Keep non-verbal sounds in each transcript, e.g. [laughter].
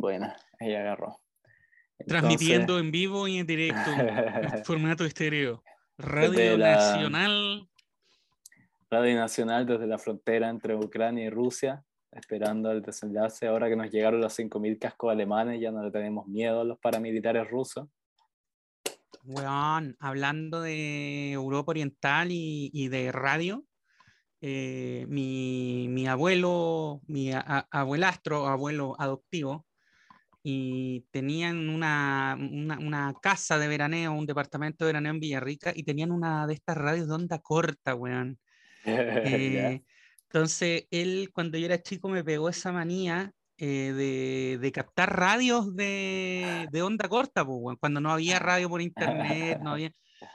Bueno, ahí agarró. Transmitiendo en vivo y en directo, [laughs] en formato estéreo. Radio Nacional. Radio Nacional desde la frontera entre Ucrania y Rusia, esperando el desenlace. Ahora que nos llegaron los 5.000 cascos alemanes, ya no le tenemos miedo a los paramilitares rusos. Weón, hablando de Europa Oriental y, de radio, eh, mi, abuelo, mi abuelastro, abuelo adoptivo, y tenían una, casa de veraneo, un departamento de veraneo en Villarrica, y tenían una de estas radios de onda corta, weón. [laughs] Eh, entonces, él, cuando yo era chico, me pegó esa manía eh, de, captar radios de, onda corta, pues, cuando no había [laughs] radio por internet, no había...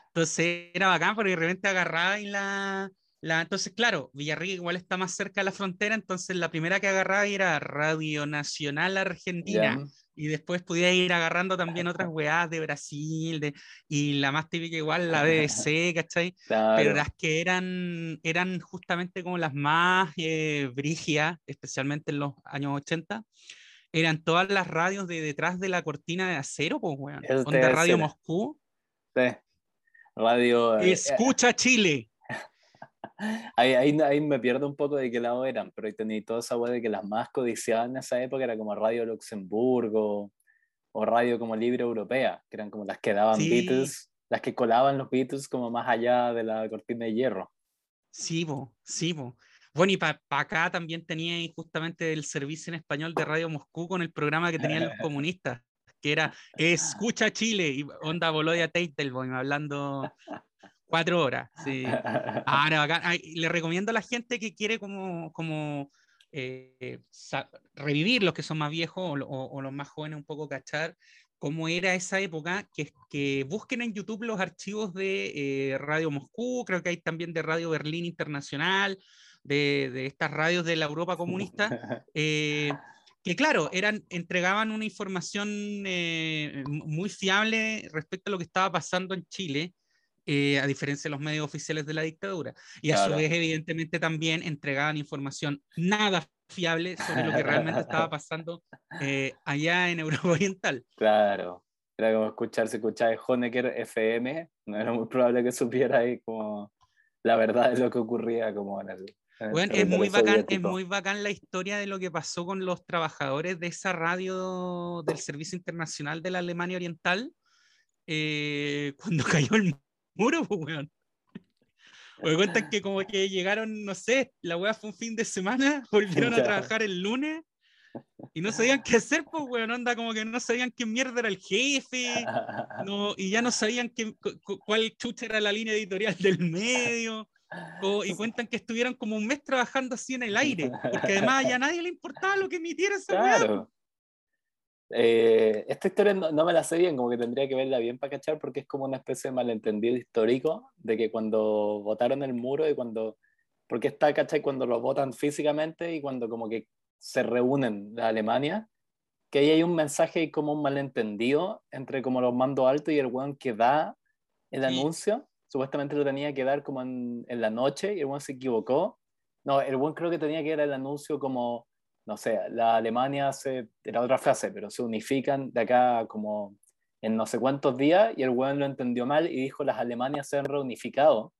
Entonces era bacán, porque de repente agarraba y la, la... Entonces, claro, Villarrica igual está más cerca de la frontera, entonces la primera que agarraba era Radio Nacional Argentina y después podía ir agarrando también otras weas de Brasil, de, y la más típica igual, la [laughs] BBC, ¿cachai? Pero las que eran, eran justamente como las más eh, especialmente en los años 80, eran todas las radios de detrás de la cortina de acero, pues, weón. Onda Radio Moscú. Sí. Radio... Eh, Escucha Chile. Ahí, ahí, me pierdo un poco de qué lado eran, pero ahí tenía toda esa wea de que las más codiciadas en esa época era como Radio Luxemburgo o Radio como Libre Europea, que eran como las que daban Beatles, las que colaban los Beatles como más allá de la cortina de hierro. Sí, bo, sí, bo. Bueno, y para acá también tenía justamente el servicio en español de Radio Moscú con el programa que tenían los [laughs] comunistas, que era Escucha Chile, y onda Bolodia Teitelboim hablando Cuatro horas, [laughs] sí. Ahora, le recomiendo a la gente que quiere como, como eh, revivir los que son más viejos o, los más jóvenes un poco cachar cómo era esa época, que, que busquen en YouTube los archivos de eh, Radio Moscú, creo que hay también de Radio Berlín Internacional, de, de estas radios de la Europa comunista, [laughs] eh, que claro, eran, entregaban una información muy fiable respecto a lo que estaba pasando en Chile, eh, a diferencia de los medios oficiales de la dictadura. Y a su vez, evidentemente, también entregaban información nada fiable sobre lo que realmente estaba [laughs] pasando eh, allá en Europa Oriental. Claro, era como escuchar, se escuchaba Honecker FM, no era muy probable que supiera ahí como la verdad de lo que ocurría como en el... bueno, es muy, bacán, es muy bacán la historia de lo que pasó con los trabajadores de esa radio del Servicio Internacional de la Alemania Oriental eh, [laughs] cuando cayó el muro, pues, weón. Me cuentan que como [laughs] que llegaron, no sé, la weá fue un fin de semana, [laughs] volvieron a trabajar el lunes y no sabían qué hacer, pues, weón, onda como que no sabían quién mierda era el jefe, [laughs] no, y ya no sabían qué, cuál chucha era la línea editorial del medio, y cuentan que estuvieron como un mes trabajando así en el aire, porque además ya a nadie le importaba lo que emitiera esa claro. Eh, esta historia no, me la sé bien, como que tendría que verla bien para cachar, porque es como una especie de malentendido histórico de que cuando votaron el muro y cuando. Porque está, ¿cachai? Cuando lo votan físicamente y cuando como que se reúnen de Alemania, que ahí hay un mensaje y como un malentendido entre como los mandos altos y el weón que da el anuncio. Supuestamente lo tenía que dar como en, en la noche y el weón se equivocó. No, el weón creo que tenía que dar el anuncio como no sé, la Alemania se, era otra frase, pero se unifican de acá como en no sé cuántos días y el weón lo entendió mal y dijo las Alemanias se han reunificado.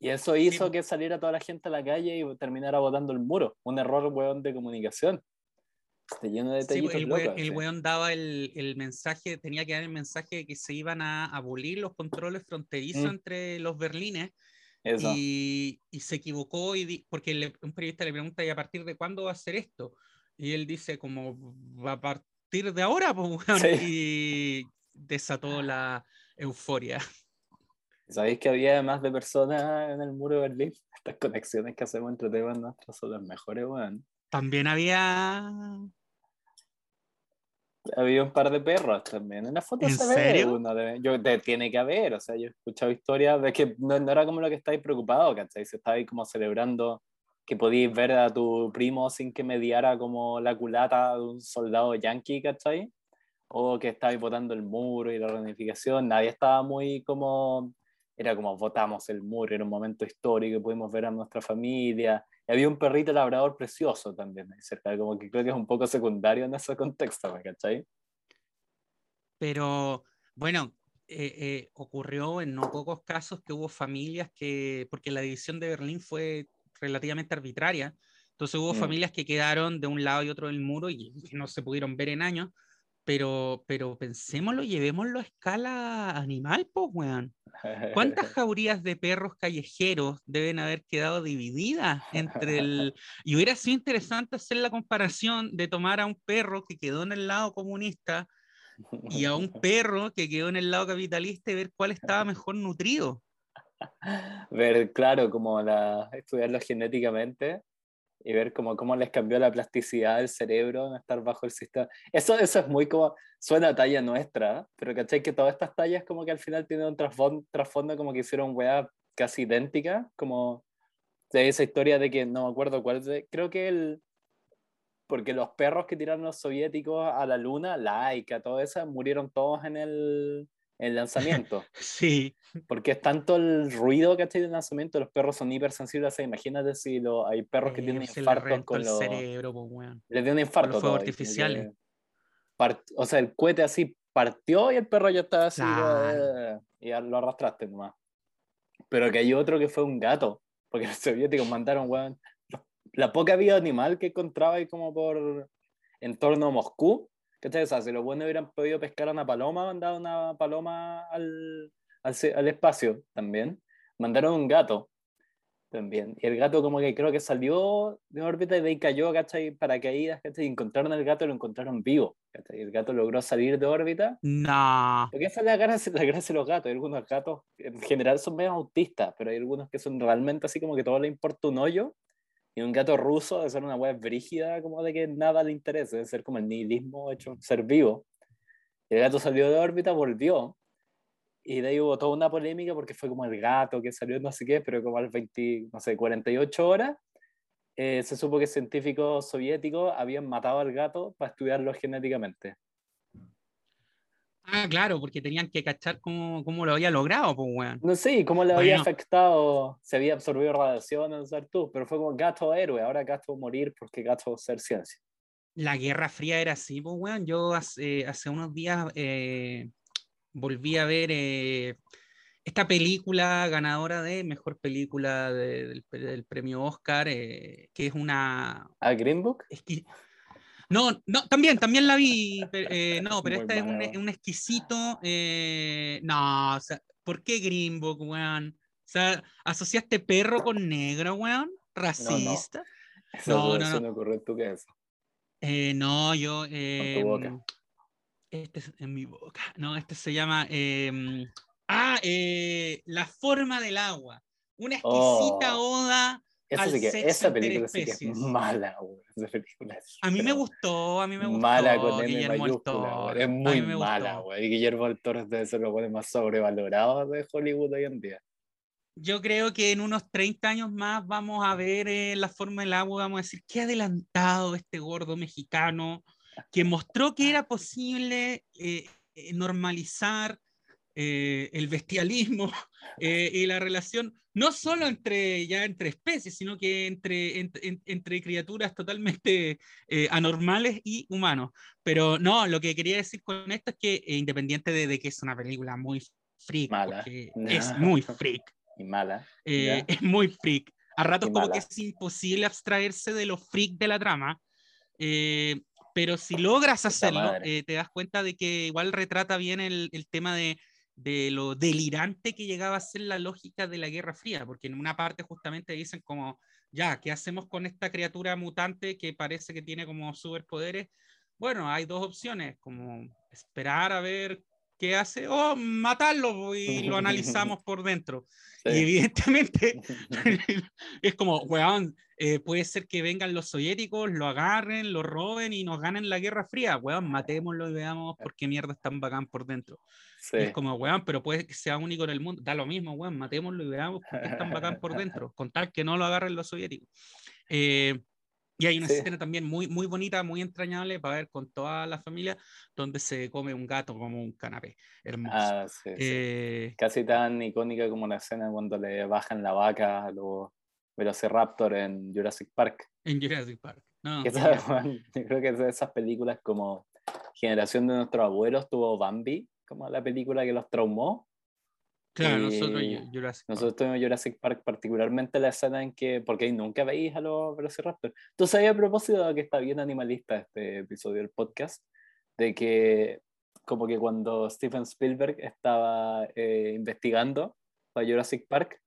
Y eso hizo que saliera toda la gente a la calle y terminara botando el muro. Un error, weón, de comunicación. Está lleno de detallitos el, weón, el weón daba el, el, mensaje, tenía que dar el mensaje de que se iban a abolir los controles fronterizos mm. entre los berlines y, y, se equivocó y porque un periodista le pregunta, ¿y a partir de cuándo va a ser esto? Y él dice, como, a partir de ahora, pues, y desató la euforia. ¿Sabéis que había más de personas en el muro de Berlín? [laughs] Estas conexiones que hacemos entre temas nuestros son las mejores, weón. También había había un par de perros también. En la foto ¿En se serio? ve Yo, tiene que haber, o sea, yo he escuchado historias de que no, era como lo que estáis preocupado, ¿cachai? Se estáis como celebrando que podíais ver a tu primo sin que mediara como la culata de un soldado yankee, ¿cachai? O que estabais votando el muro y la reunificación. Nadie estaba muy como. Era como votamos el muro, era un momento histórico, pudimos ver a nuestra familia. Había un perrito labrador precioso también ahí cerca, como que creo que es un poco secundario en ese contexto, ¿me cachai? Pero bueno, eh, eh, ocurrió en no pocos casos que hubo familias que, porque la división de Berlín fue relativamente arbitraria, entonces hubo mm. familias que quedaron de un lado y otro del muro y, no se pudieron ver en años, pero, pero pensémoslo, llevémoslo a escala animal, pues, weón. ¿Cuántas [laughs] jaurías de perros callejeros deben haber quedado divididas entre [laughs] el... Y hubiera sido interesante hacer la comparación de tomar a un perro que quedó en el lado comunista y a un [laughs] perro que quedó en el lado capitalista y ver cuál estaba mejor nutrido. Ver, claro, como la, estudiarlo genéticamente y ver cómo, cómo les cambió la plasticidad del cerebro en estar bajo el sistema. Eso, eso es muy como, suena talla nuestra, pero ¿cachai? Que todas estas tallas como que al final tienen un trasfondo, trasfondo como que hicieron weá casi idéntica, como de esa historia de que no me acuerdo cuál, creo que el, porque los perros que tiraron los soviéticos a la luna, Laika, todo eso, murieron todos en el, el lanzamiento. [laughs] sí. Porque es tanto el ruido que hay el lanzamiento, los perros son hipersensibles. imagínate si lo, hay perros que tienen infartos con los. cerebro, pues, Les dio un infarto. Fue artificiales. o sea, el cohete así partió y el perro ya estaba así. Eh, y lo arrastraste nomás. Pero que hay otro que fue un gato. Porque [laughs] los soviéticos mandaron, weón. La poca vida animal que encontraba ahí como por en torno a Moscú ¿Cachai? O sea, si los buenos hubieran podido pescar a una paloma, mandado una paloma al, al, al, espacio también. Mandaron un gato también. Y el gato como que creo que salió de órbita y de ahí cayó, ¿cachai? Paracaídas, ¿cachai? Y encontraron al gato y lo encontraron vivo, ¿cachai? Y el gato logró salir de órbita. No. Porque esa es la gracia, la gracia de los gatos. Hay algunos gatos, en general son medio autistas, pero hay algunos que son realmente así como que todo le importa un hoyo y un gato ruso debe ser una web brígida, como de que nada le interesa, debe ser como el nihilismo hecho ser vivo. el gato salió de órbita, volvió. Y de ahí hubo toda una polémica porque fue como el gato que salió no sé qué, pero como al 20, no sé, 48 horas, eh, se supo que científicos soviéticos habían matado al gato para estudiarlo genéticamente. Ah, claro, porque tenían que cachar cómo, cómo lo había logrado, pues, weón. No sé, cómo le había afectado, se había absorbido radiación, no sé tú, pero fue como gato héroe, ahora gato morir porque gato ser ciencia. La Guerra Fría era así, pues, weón. Yo hace, hace unos días eh, volví a ver eh, esta película ganadora de mejor película del, premio Oscar, eh, que es una. ¿A Green Book? Es que, no, no, también, también la vi. Eh, [laughs] no, pero esta es un, exquisito. Eh, no, o sea, ¿por qué Green Book, weón? O sea, ¿asociaste perro con negro, weón? ¿Racista? No, no. Eso, no, ocurrió en tu cabeza. Eh, no, yo. Eh, este es en mi boca. No, este se llama. Em, ah, La forma del agua. Una exquisita oh. oda esa película sí que es mala, a mí me gustó, a mí me gustó. Mala con M mayúscula, Es muy mala, güey. Y Guillermo del Toro debe ser los más sobrevalorados de Hollywood hoy en día. Yo creo que en unos 30 años más vamos a ver eh, la forma del agua, vamos a decir, qué adelantado este gordo mexicano que mostró que era posible eh, eh, el bestialismo [laughs] y la relación no solo entre, ya entre especies, sino que entre, entre, criaturas totalmente eh, anormales y humanos. Pero no, lo que quería decir con esto es que eh, independiente de, que es una película muy freak, mala. [laughs] es muy freak. Y mala. Eh, es muy freak. A ratos como que es imposible abstraerse de lo freak de la trama. pero si logras hacerlo, te das cuenta de que igual retrata bien el, el tema de de lo delirante que llegaba a ser la lógica de la Guerra Fría, porque en una parte justamente dicen como, ya, ¿qué hacemos con esta criatura mutante que parece que tiene como superpoderes? Bueno, hay dos opciones, como esperar a ver qué hace o matarlo y lo analizamos por dentro. [laughs] Y evidentemente [laughs] es como, weón, eh, puede ser que vengan los soviéticos, lo agarren, lo roben y nos ganen la Guerra Fría. Weón, matémoslo y veamos por qué mierda están bacán por dentro. Es como, weón, pero puede que sea único en el mundo. Da lo mismo, weón, matémoslo y veamos por qué están bacán por dentro. Con tal que no lo agarren los soviéticos. Eh, y hay una escena también muy, muy bonita, muy entrañable para ver con toda la familia, donde se come un gato como un canapé. Hermoso. Ah, eh, Casi tan icónica como la escena cuando le bajan la vaca a los Velociraptor en Jurassic Park. En Jurassic Park. No, [laughs] yo creo que es de esas películas como Generación de nuestros abuelos tuvo Bambi, como la película que los traumó. Claro, nosotros Jurassic Nosotros tuvimos Jurassic Park, particularmente la escena en que, porque ahí nunca veis a los Velociraptor. Tú sabías a propósito de que está bien animalista este episodio del podcast, de que como que cuando Steven Spielberg estaba eh, investigando para Jurassic Park,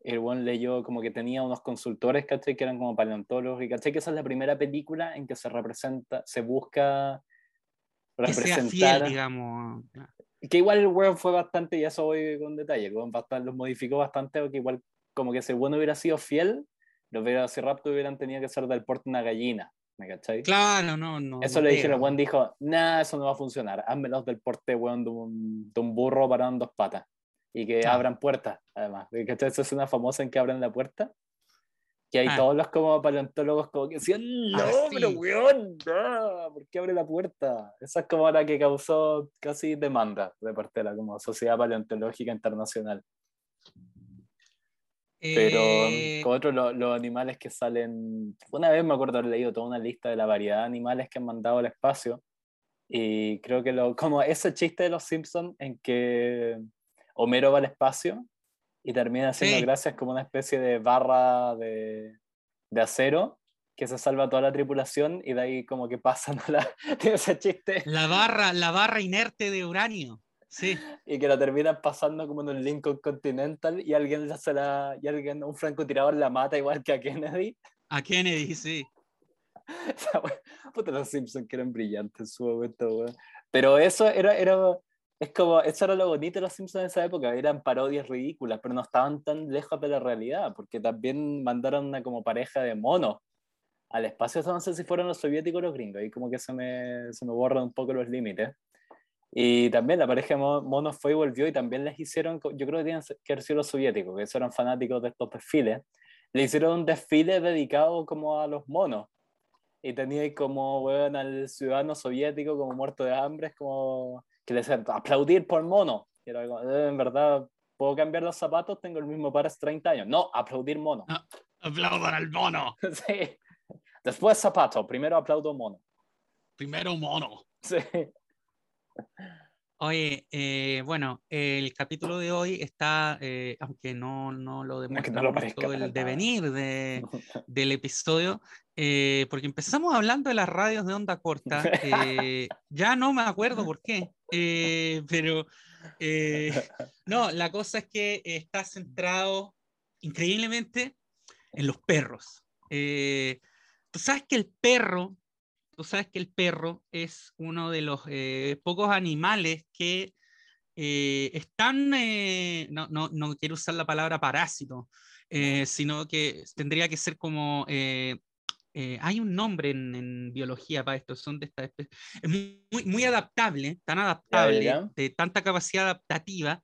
el buen leyó como que tenía unos consultores, ¿cachai? Que eran como paleontólogos, y ¿cachai? Que esa es la primera película en que se representa, se busca representar... Que sea fiel, digamos. Que igual el weón fue bastante, y eso voy con detalle, el los modificó bastante, porque igual como que si el bueno hubiera sido fiel, los Velociraptor hubieran tenido que ser del porte una gallina, ¿me cachai? Claro, no, no. Eso le dijeron, el buen dijo, nah, eso no va a funcionar, házmelos del porte, weón, de un, de un burro parado en dos patas y que abran puertas, además. ¿Cachai? Eso es una famosa en que abren la puerta. Que hay ah. todos los como paleontólogos como que decían, no, ah, pero weón, no, ¿por qué abre la puerta? Esa es como la que causó casi demanda de parte de la como Sociedad Paleontológica Internacional. Pero eh... con otros los animales que salen, una vez me acuerdo haber leído toda una lista de la variedad de animales que han mandado al espacio y creo que lo, como ese chiste de los Simpsons en que Homero va al espacio y termina haciendo gracias como una especie de barra de, de, acero que se salva toda la tripulación y de ahí como que pasan [laughs] la, ese chiste. La barra, la barra inerte de uranio. Sí. Y que la terminan pasando como en un Lincoln Continental y alguien hace la, y alguien, un francotirador la mata igual que a Kennedy. [laughs] A Kennedy, sí. Puta, los Simpsons que eran brillantes en su momento, Pero eso era, era, es como, eso era lo bonito de los Simpsons en esa época, eran parodias ridículas, pero no estaban tan lejos de la realidad, porque también mandaron una como pareja de monos al espacio, no sé si fueron los soviéticos o los gringos, y como que se me, se me borran un poco los límites. Y también la pareja de monos fue y volvió y también les hicieron, yo creo que tienen que haber sido los soviéticos, que eran fanáticos de estos desfiles, le hicieron un desfile dedicado como a los monos. Y tenía como, bueno, al ciudadano soviético como muerto de hambre, es como que les aplaudir por mono. Y era eh, en verdad, ¿puedo cambiar los zapatos? Tengo el mismo par hace 30 años. No, aplaudir mono. Ah, aplaudan al mono. [laughs] sí. Después zapato, primero aplaudo mono. Primero mono. Sí. Oye, eh, bueno, el capítulo de hoy está, eh, aunque no, no lo demuestra todo el devenir de, [laughs] del episodio, eh, porque empezamos hablando de las radios de onda corta, [laughs] ya no me acuerdo por qué, pero [laughs] no, la cosa es que está centrado increíblemente en los perros. Tú sabes que el perro tú sabes que el perro es uno de los eh, pocos animales que eh, están, eh, no, no, no, quiero usar la palabra parásito, sino que tendría que ser como, hay un nombre en, biología para esto, son de esta especie, es muy, muy adaptable, tan adaptable, de tanta capacidad adaptativa,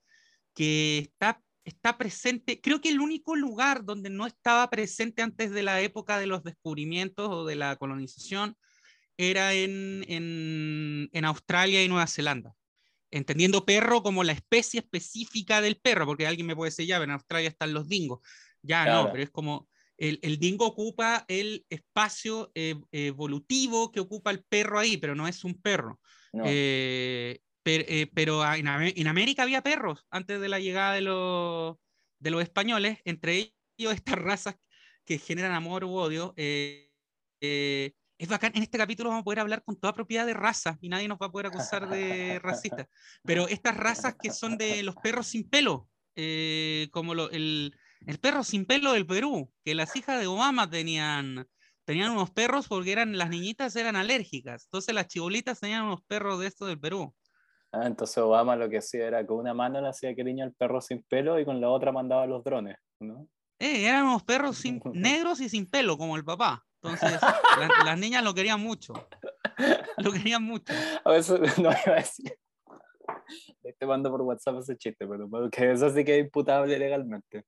que está está presente, creo que el único lugar donde no estaba presente antes de la época de los descubrimientos o de la colonización era en, en, Australia y Nueva Zelanda. Entendiendo perro como la especie específica del perro, porque alguien me puede decir, ya, en Australia están los dingos. Ya, no, pero es como el, el, dingo ocupa el espacio eh, evolutivo que ocupa el perro ahí, pero no es un perro. Eh, eh, pero en, en, América había perros antes de la llegada de los, de los españoles, entre ellos estas razas que generan amor u odio es bacán, en este capítulo vamos a poder hablar con toda propiedad de raza y nadie nos va a poder acusar de [laughs] racista. Pero estas razas que son de los perros sin pelo, eh, como el, el, perro sin pelo del Perú, que las hijas de Obama tenían, tenían unos perros porque eran, las niñitas eran alérgicas. Entonces las chibolitas tenían unos perros de estos del Perú. Ah, entonces Obama lo que hacía era con una mano le hacía cariño al perro sin pelo y con la otra mandaba los drones, ¿no? Eh, eran unos perros sin, [laughs] negros y sin pelo, como el papá. Entonces, [laughs] las niñas lo querían mucho. Lo querían mucho. A veces [laughs] no iba a decir. Te mando por WhatsApp ese chiste, pero que eso sí que es imputable legalmente.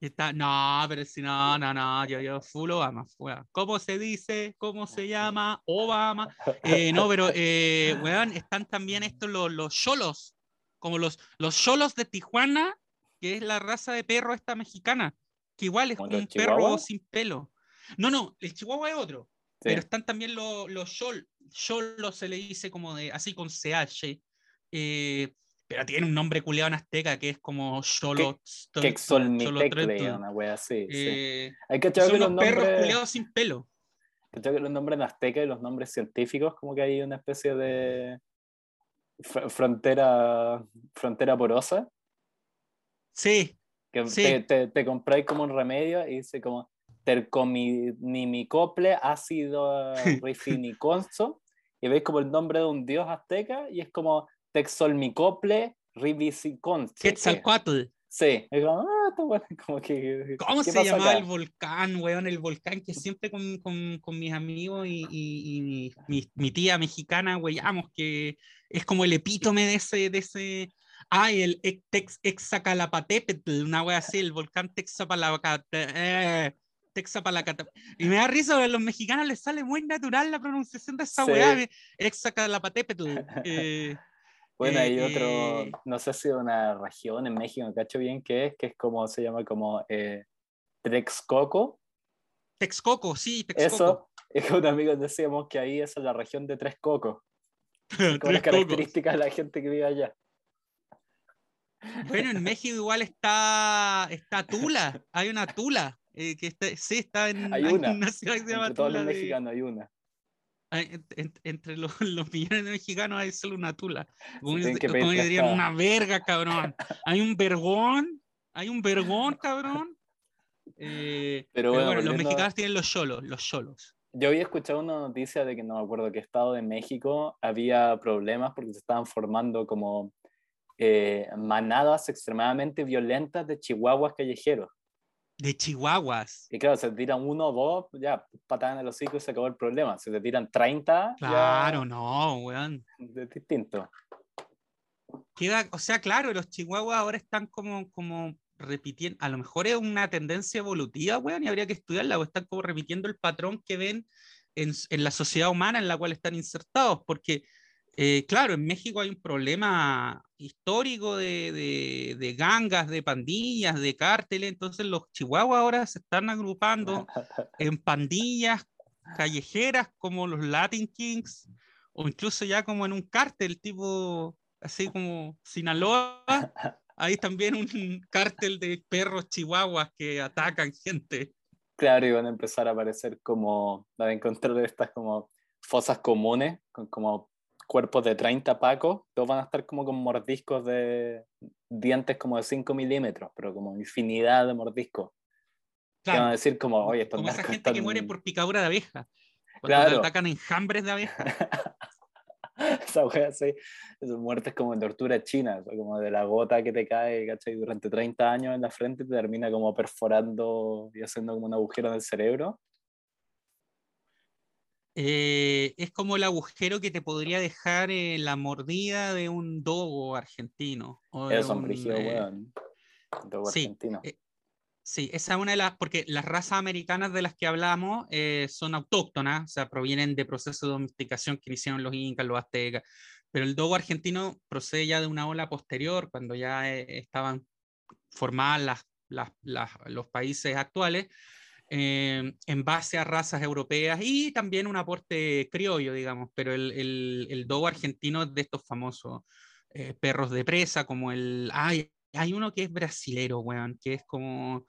Está, no, pero si no, no, no, yo, yo, full Obama. ¿Cómo se dice? ¿Cómo se llama? Obama. Eh, no, pero, eh, weón, están también estos los, los cholos, como los, los cholos de Tijuana, que es la raza de perro esta mexicana que igual es ¿Como como los un perro chihuahuas? sin pelo. No, no, el chihuahua es otro. Sí. Pero están también los los yol, yolo se le dice como de así con CH. eh, pero tiene un nombre culiado en azteca que es como Xolo. Quexolmitecle, una wea así. sí. Eh, Hay que son que los los perros nombres, culiados sin pelo. ¿cachai que los nombres en azteca y los nombres científicos, como que hay una especie de fr- frontera, frontera porosa, Sí, que Sí. te, te, te compráis como un remedio y dice como tercominimicople ácido [laughs] rifiniconso y veis como el nombre de un dios azteca y es como texolmicople rivisiconse. que- Quetzalcoatl. Sí, es como, ah, está bueno, [laughs] como que... ¿Cómo ¿qué se llamaba acá? el volcán, weón? El volcán que siempre con, con, con mis amigos y, y- y mi, mi- mi tía mexicana, weyamos, que es como el epítome de ese, de ese. Ay, el ex- Tex, Texacalapatépetl, una wea así, el volcán Texapalacate. Eh. Y me da risa, a los mexicanos les sale muy natural la pronunciación de esa Sí. wea, de Exacalapatépetl. [laughs] Eh, Bueno, hay otro, no sé si una región en México, cacho bien qué es, que es como, se llama como eh, Texcoco. Texcoco, sí, Texcoco. Eso, [laughs] es que un amigo decíamos que ahí es la región de Tres Cocos. [laughs] Tres las características de la gente que vive allá. Bueno, en México igual está, está Tula, hay una Tula, eh, que está, sí, está en Hay una. ciudad que se llama Entre todos Tula. los de- mexicanos hay una. Hay- en- en- entre los, [laughs] los millones de mexicanos hay solo una Tula. Como, dirían, una verga, cabrón. Hay un vergón, hay un vergón, cabrón. Eh, Pero pero bueno, los mexicanos tienen los cholos, los cholos. Yo había escuchado una noticia de que no me acuerdo qué estado de México había problemas porque se estaban formando como eh, manadas extremadamente violentas de chihuahuas callejeros. De chihuahuas. Y claro, se tiran uno o dos, ya patada en el hocico y se acabó el problema. Si te tiran 30, Claro, no, weón. es distinto. Queda, o sea, claro, los chihuahuas ahora están como, como repitiendo, a lo mejor es una tendencia evolutiva, weón, y habría que estudiarla, o están como repitiendo el patrón que ven en, en la sociedad humana en la cual están insertados, porque, eh, claro, en México hay un problema histórico de, de, de gangas, de pandillas, de cárteles, entonces los chihuahuas ahora se están agrupando [laughs] en pandillas callejeras como los Latin Kings o incluso ya como en un cártel tipo así como Sinaloa. [laughs] Hay también un cártel de perros chihuahuas que atacan gente. Claro, y van a empezar a aparecer como, van a encontrar estas como fosas comunes, como cuerpos de 30 pacos, todos van a estar como con mordiscos de dientes como de 5 milímetros, pero como infinidad de mordiscos. Que van a Claro, decir como, oye, estos como esa gente que están- muere por picadura de abeja. Cuando Claro. atacan enjambres de abeja. [laughs] Esa wea así, esas muertes como en tortura china, como de la gota que te cae, ¿cachai? Durante 30 años en la frente te termina como perforando y haciendo como un agujero en el cerebro. Eh, es como el agujero que te podría dejar eh, la mordida de un dogo argentino. o un, eh, weón. Sí, argentino. eh, Sí, esa es una de las, porque las razas americanas de las que hablamos eh, son autóctonas, o sea, provienen de procesos de domesticación que hicieron los incas, los aztecas, pero el dogo argentino procede ya de una ola posterior, cuando ya eh, estaban formadas las, las- las- los países actuales, eh, en base a razas europeas y también un aporte criollo, digamos, pero el, el, el dogo argentino es de estos famosos eh, perros de presa, como el... Ay, hay uno que es brasilero, weón, que es como...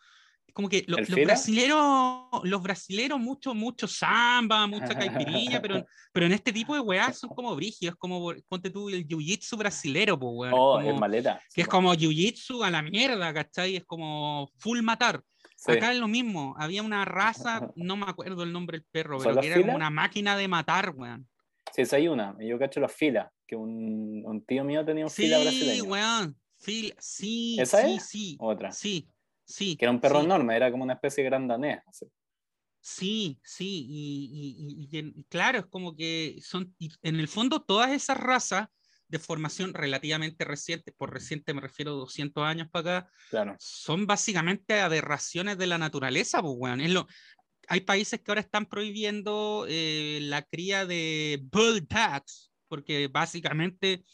Como que lo- ¿El los fila? brasileros, los brasileros, mucho, mucho samba, mucha caipirinha, pero, [laughs] pero en este tipo de weas son como brígidos, como ponte tú el jiu-jitsu brasilero, pues, weón. Oh, como- es maleta. que es como jiu-jitsu a la mierda, ¿cachai? Es como full matar. Sí. Acá es lo mismo. Había una raza, [laughs] no me acuerdo el nombre del perro, ¿Son pero que era como una máquina de matar, weón. Sí, esa hay una. Yo cacho las filas, que un, un tío mío tenía un fila Sí, brasileño. weón. Fil- sí, ¿Esa sí, es? sí. Otra. Sí, sí. Que era un perro sí, enorme, era como una especie de gran danés. así. Sí, sí. Y, y- y- y en- claro, es como que son, en el fondo, todas esas razas de formación relativamente reciente, por reciente me refiero 200 años para acá, Claro. son básicamente aberraciones de la naturaleza, pues, weón. Es lo... Hay países que ahora están prohibiendo eh, la cría de bull dogs, porque básicamente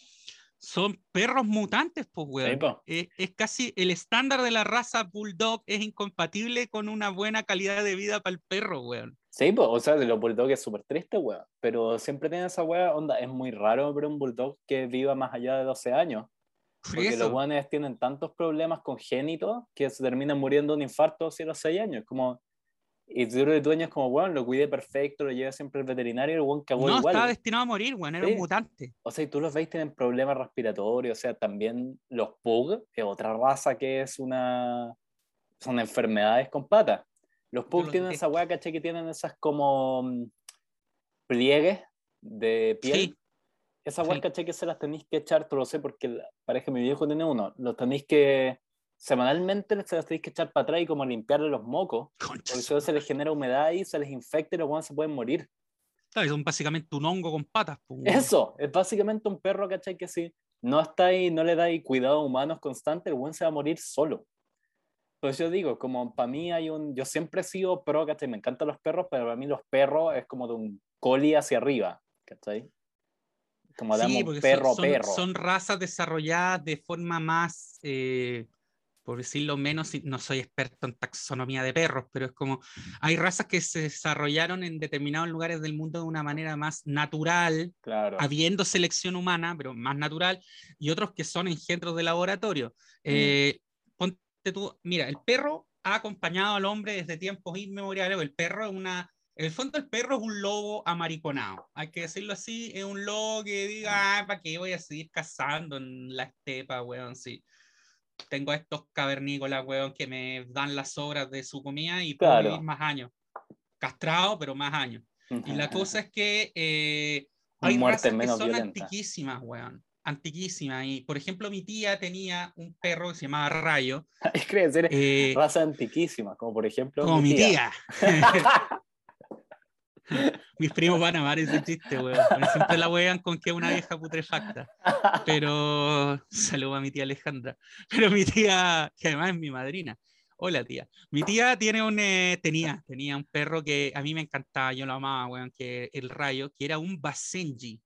son perros mutantes, pues, weón. Es, es casi el estándar de la raza Bulldog es incompatible con una buena calidad de vida para el perro, weón. Sí, pues, o sea, de los bulldogs es súper triste, weón. Pero siempre tiene esa weá, onda, es muy raro ver un bulldog que viva más allá de 12 años. Por Porque los eso. weones tienen tantos problemas congénitos que se terminan muriendo de un infarto a los 6 años. Como, y tú eres dueño es como, weón, lo cuide perfecto, lo lleva siempre al veterinario el weón cagó No, igual. estaba destinado a morir, weón. Era Sí. un mutante. O sea, y tú los veis, tienen problemas respiratorios, o sea, también los pug, que es otra raza que es una... son enfermedades con patas. Los pug los tienen esa weá, ¿cachai? Que tienen esas como mm, pliegues de piel. Sí. Esa weá, sí. ¿cachai? Que se las tenéis que echar, tú lo sé, porque pareja de mi viejo tiene uno. Los tenéis que, semanalmente se las tenéis que echar para atrás y como limpiarle los mocos. Concha Porque no se les genera humedad y se les infecta y los weones se pueden morir. Claro, son básicamente un hongo con patas, pues. Eso, es básicamente un perro, ¿cachai? Que si no está ahí, no le dais cuidados humanos constantes, el buen se va a morir solo. Pues yo digo, como para mí hay un, yo siempre he sido pro, ¿cachai? Me encantan los perros, pero para mí los perros es como de un coli hacia arriba, ¿cachai? Como damos Sí, un perro son, son- perro. son razas desarrolladas de forma más, eh, por decirlo menos, no soy experto en taxonomía de perros, pero es como, hay razas que se desarrollaron en determinados lugares del mundo de una manera más natural, Claro. habiendo selección humana, pero más natural, y otros que son engendros de laboratorio. Mm. Eh, ponte tú, mira, el perro ha acompañado al hombre desde tiempos inmemoriales, el perro es una... En el fondo el perro es un lobo amariconado, hay que decirlo así, es un lobo que diga, ah, ¿para qué voy a seguir cazando en la estepa, weón? Sí. Tengo a estos cavernícolas, weón, que me dan las obras de su comida y puedo Claro. vivir más años. Castrado, pero más años. Y la cosa es que eh, hay razas que son antiquísimas, weón. Antiquísimas. Y, por ejemplo, mi tía tenía un perro que se llamaba Rayo. [laughs] Es que eh, raza antiquísima, como por ejemplo. como mi tía. [laughs] Mis primos van a amar ese chiste, weón. Siempre la wean con que es una vieja putrefacta. Pero, saludo a mi tía Alejandra. Pero mi tía, que además es mi madrina. Hola, tía. Mi tía tiene un, eh, tenía, tenía un perro que a mí me encantaba, yo lo amaba, weón, que el rayo, que era un Basenji.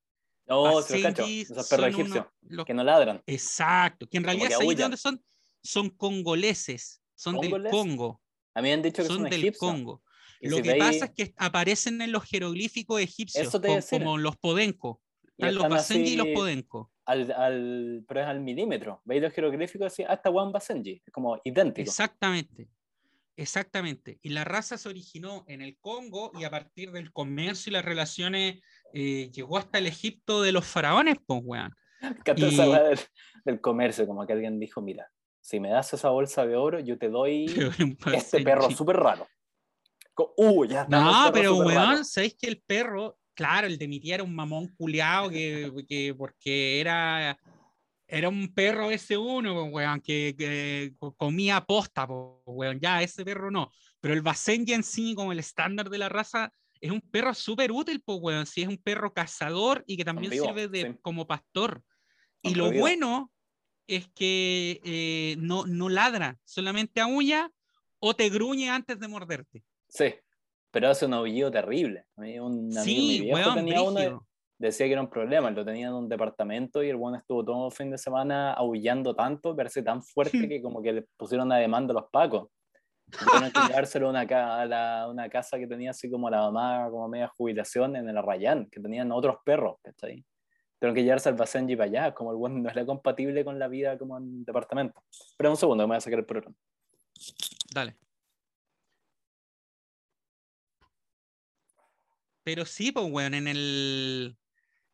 No, se lo cacho. Esos perros egipcios los- que no ladran. Exacto, que en realidad que ¿sabéis de aúllan. dónde son? Son congoleses, son del. Congo, A mí han dicho que son son del egipcios. Congo. Lo si que veis- pasa es que aparecen en los jeroglíficos egipcios, como los podenco. y Están los basenji y los podenco. al, al, pero es al milímetro. ¿Veis los jeroglíficos así? Hasta Juan Basenji. Es como idéntico. Exactamente. Exactamente. Y la raza se originó en el Congo y a partir del comercio y las relaciones eh, llegó hasta el Egipto de los faraones, pues, weón. Y- del, del comercio, como que alguien dijo, mira, si me das esa bolsa de oro, yo te doy [laughs] este basenji. perro súper raro. Uh, ya está. No, pero weón, ¿sabéis que el perro, claro, el de mi tía era un mamón culeado que, que porque era, era un perro ese uno, weón, que, que co- comía posta, po, weón, ya, ese perro no. Pero el Basenji en sí, como el estándar de la raza, es un perro súper útil, pues, weón, si es un perro cazador y que también sirve de, sí. como pastor. Y lo bueno es que eh, no, no ladra, solamente aúlla o te gruñe antes de morderte. Sí, pero hace un aullido terrible. Un amigo mi Sí, weón, tenía uno. Decía que era un problema, lo tenía en un departamento y el bueno estuvo todo el fin de semana aullando tanto, parece tan fuerte que como que le pusieron una demanda a los pacos. Tuvieron que [laughs] llevárselo a una, ca- a la- una casa que tenía así como la mamá, como media jubilación en el Arrayán, que tenían otros perros, ¿cachai? Tuvieron que llevarse al Basenji para allá, como el bueno no era compatible con la vida como en departamento. Pero un segundo, que me voy a sacar el programa. Dale. Pero sí, pues, weón, en el.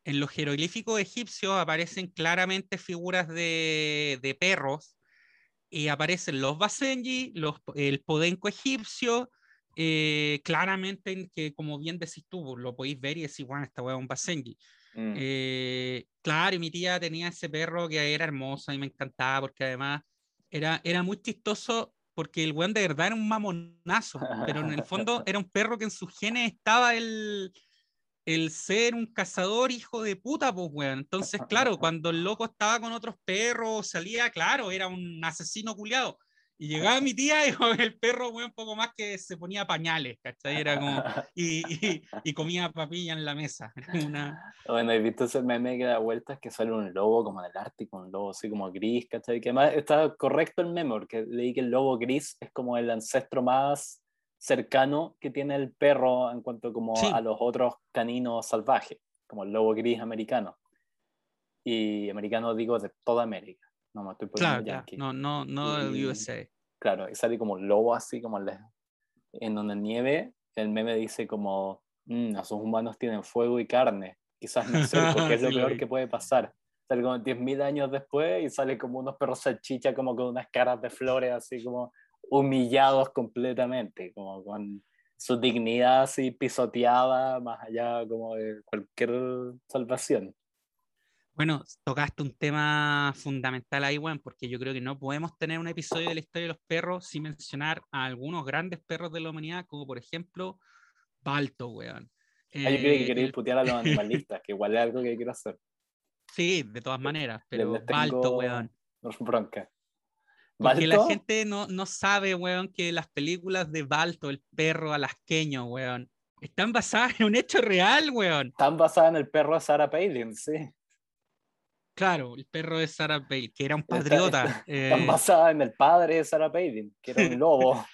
En los jeroglíficos egipcios aparecen claramente figuras de, de perros y aparecen los Basenji, los, el podenco egipcio, eh, claramente en que, como bien decís tú, lo podéis ver y decir, bueno, esta weá es un Basenji. Mm. Eh, claro, y mi tía tenía ese perro que era hermoso y me encantaba porque además era, era muy chistoso porque el weón de verdad era un mamonazo, pero en el fondo [laughs] era un perro que en sus genes estaba el, el ser un cazador hijo de puta, pues weón. Entonces, claro, cuando el loco estaba con otros perros, salía, claro, era un asesino culiado. Y llegaba mi tía y [laughs] el perro, weón, poco más que se ponía pañales, ¿cachai? Era como, [laughs] y, y, y comía papilla en la mesa. [laughs] Una... Bueno, he visto ese meme que da vueltas que sale un lobo como del Ártico, un lobo así como gris, ¿cachai? Que además está correcto el meme, porque leí que el lobo gris es como el ancestro más cercano que tiene el perro en cuanto como Sí. a los otros caninos salvajes, como el lobo gris americano. Y americano digo de toda América, no me estoy poniendo Claro, ya, yankee. no, no, no del USA. Claro, y sale como un lobo así como en, una nieve, el meme dice como, "Mm, esos humanos tienen fuego y carne, quizás no sé, [laughs] porque es lo peor que puede pasar. Sale como 10.000 años después y sale como unos perros salchicha como con unas caras de flores así como humillados completamente, como con su dignidad así pisoteada más allá como de cualquier salvación. Bueno, tocaste un tema fundamental ahí, weón, porque yo creo que no podemos tener un episodio de la historia de los perros sin mencionar a algunos grandes perros de la humanidad, como por ejemplo Balto, weón. Ah, yo creí que Eh, quería putear a los [laughs] animalistas, que igual es algo que quiero hacer. Sí, de todas maneras, Les- pero les Balto, tengo weón. Bronca. Porque la gente no, no sabe, weón, que las películas de Balto, el perro alasqueño, weón, están basadas en un hecho real, weón. Están basadas en el perro de Sarah Palin, sí. Claro, el perro de Sarah Bale, que era un Está- patriota. Están eh, basadas en el padre de Sarah Palin, que era un [laughs] lobo.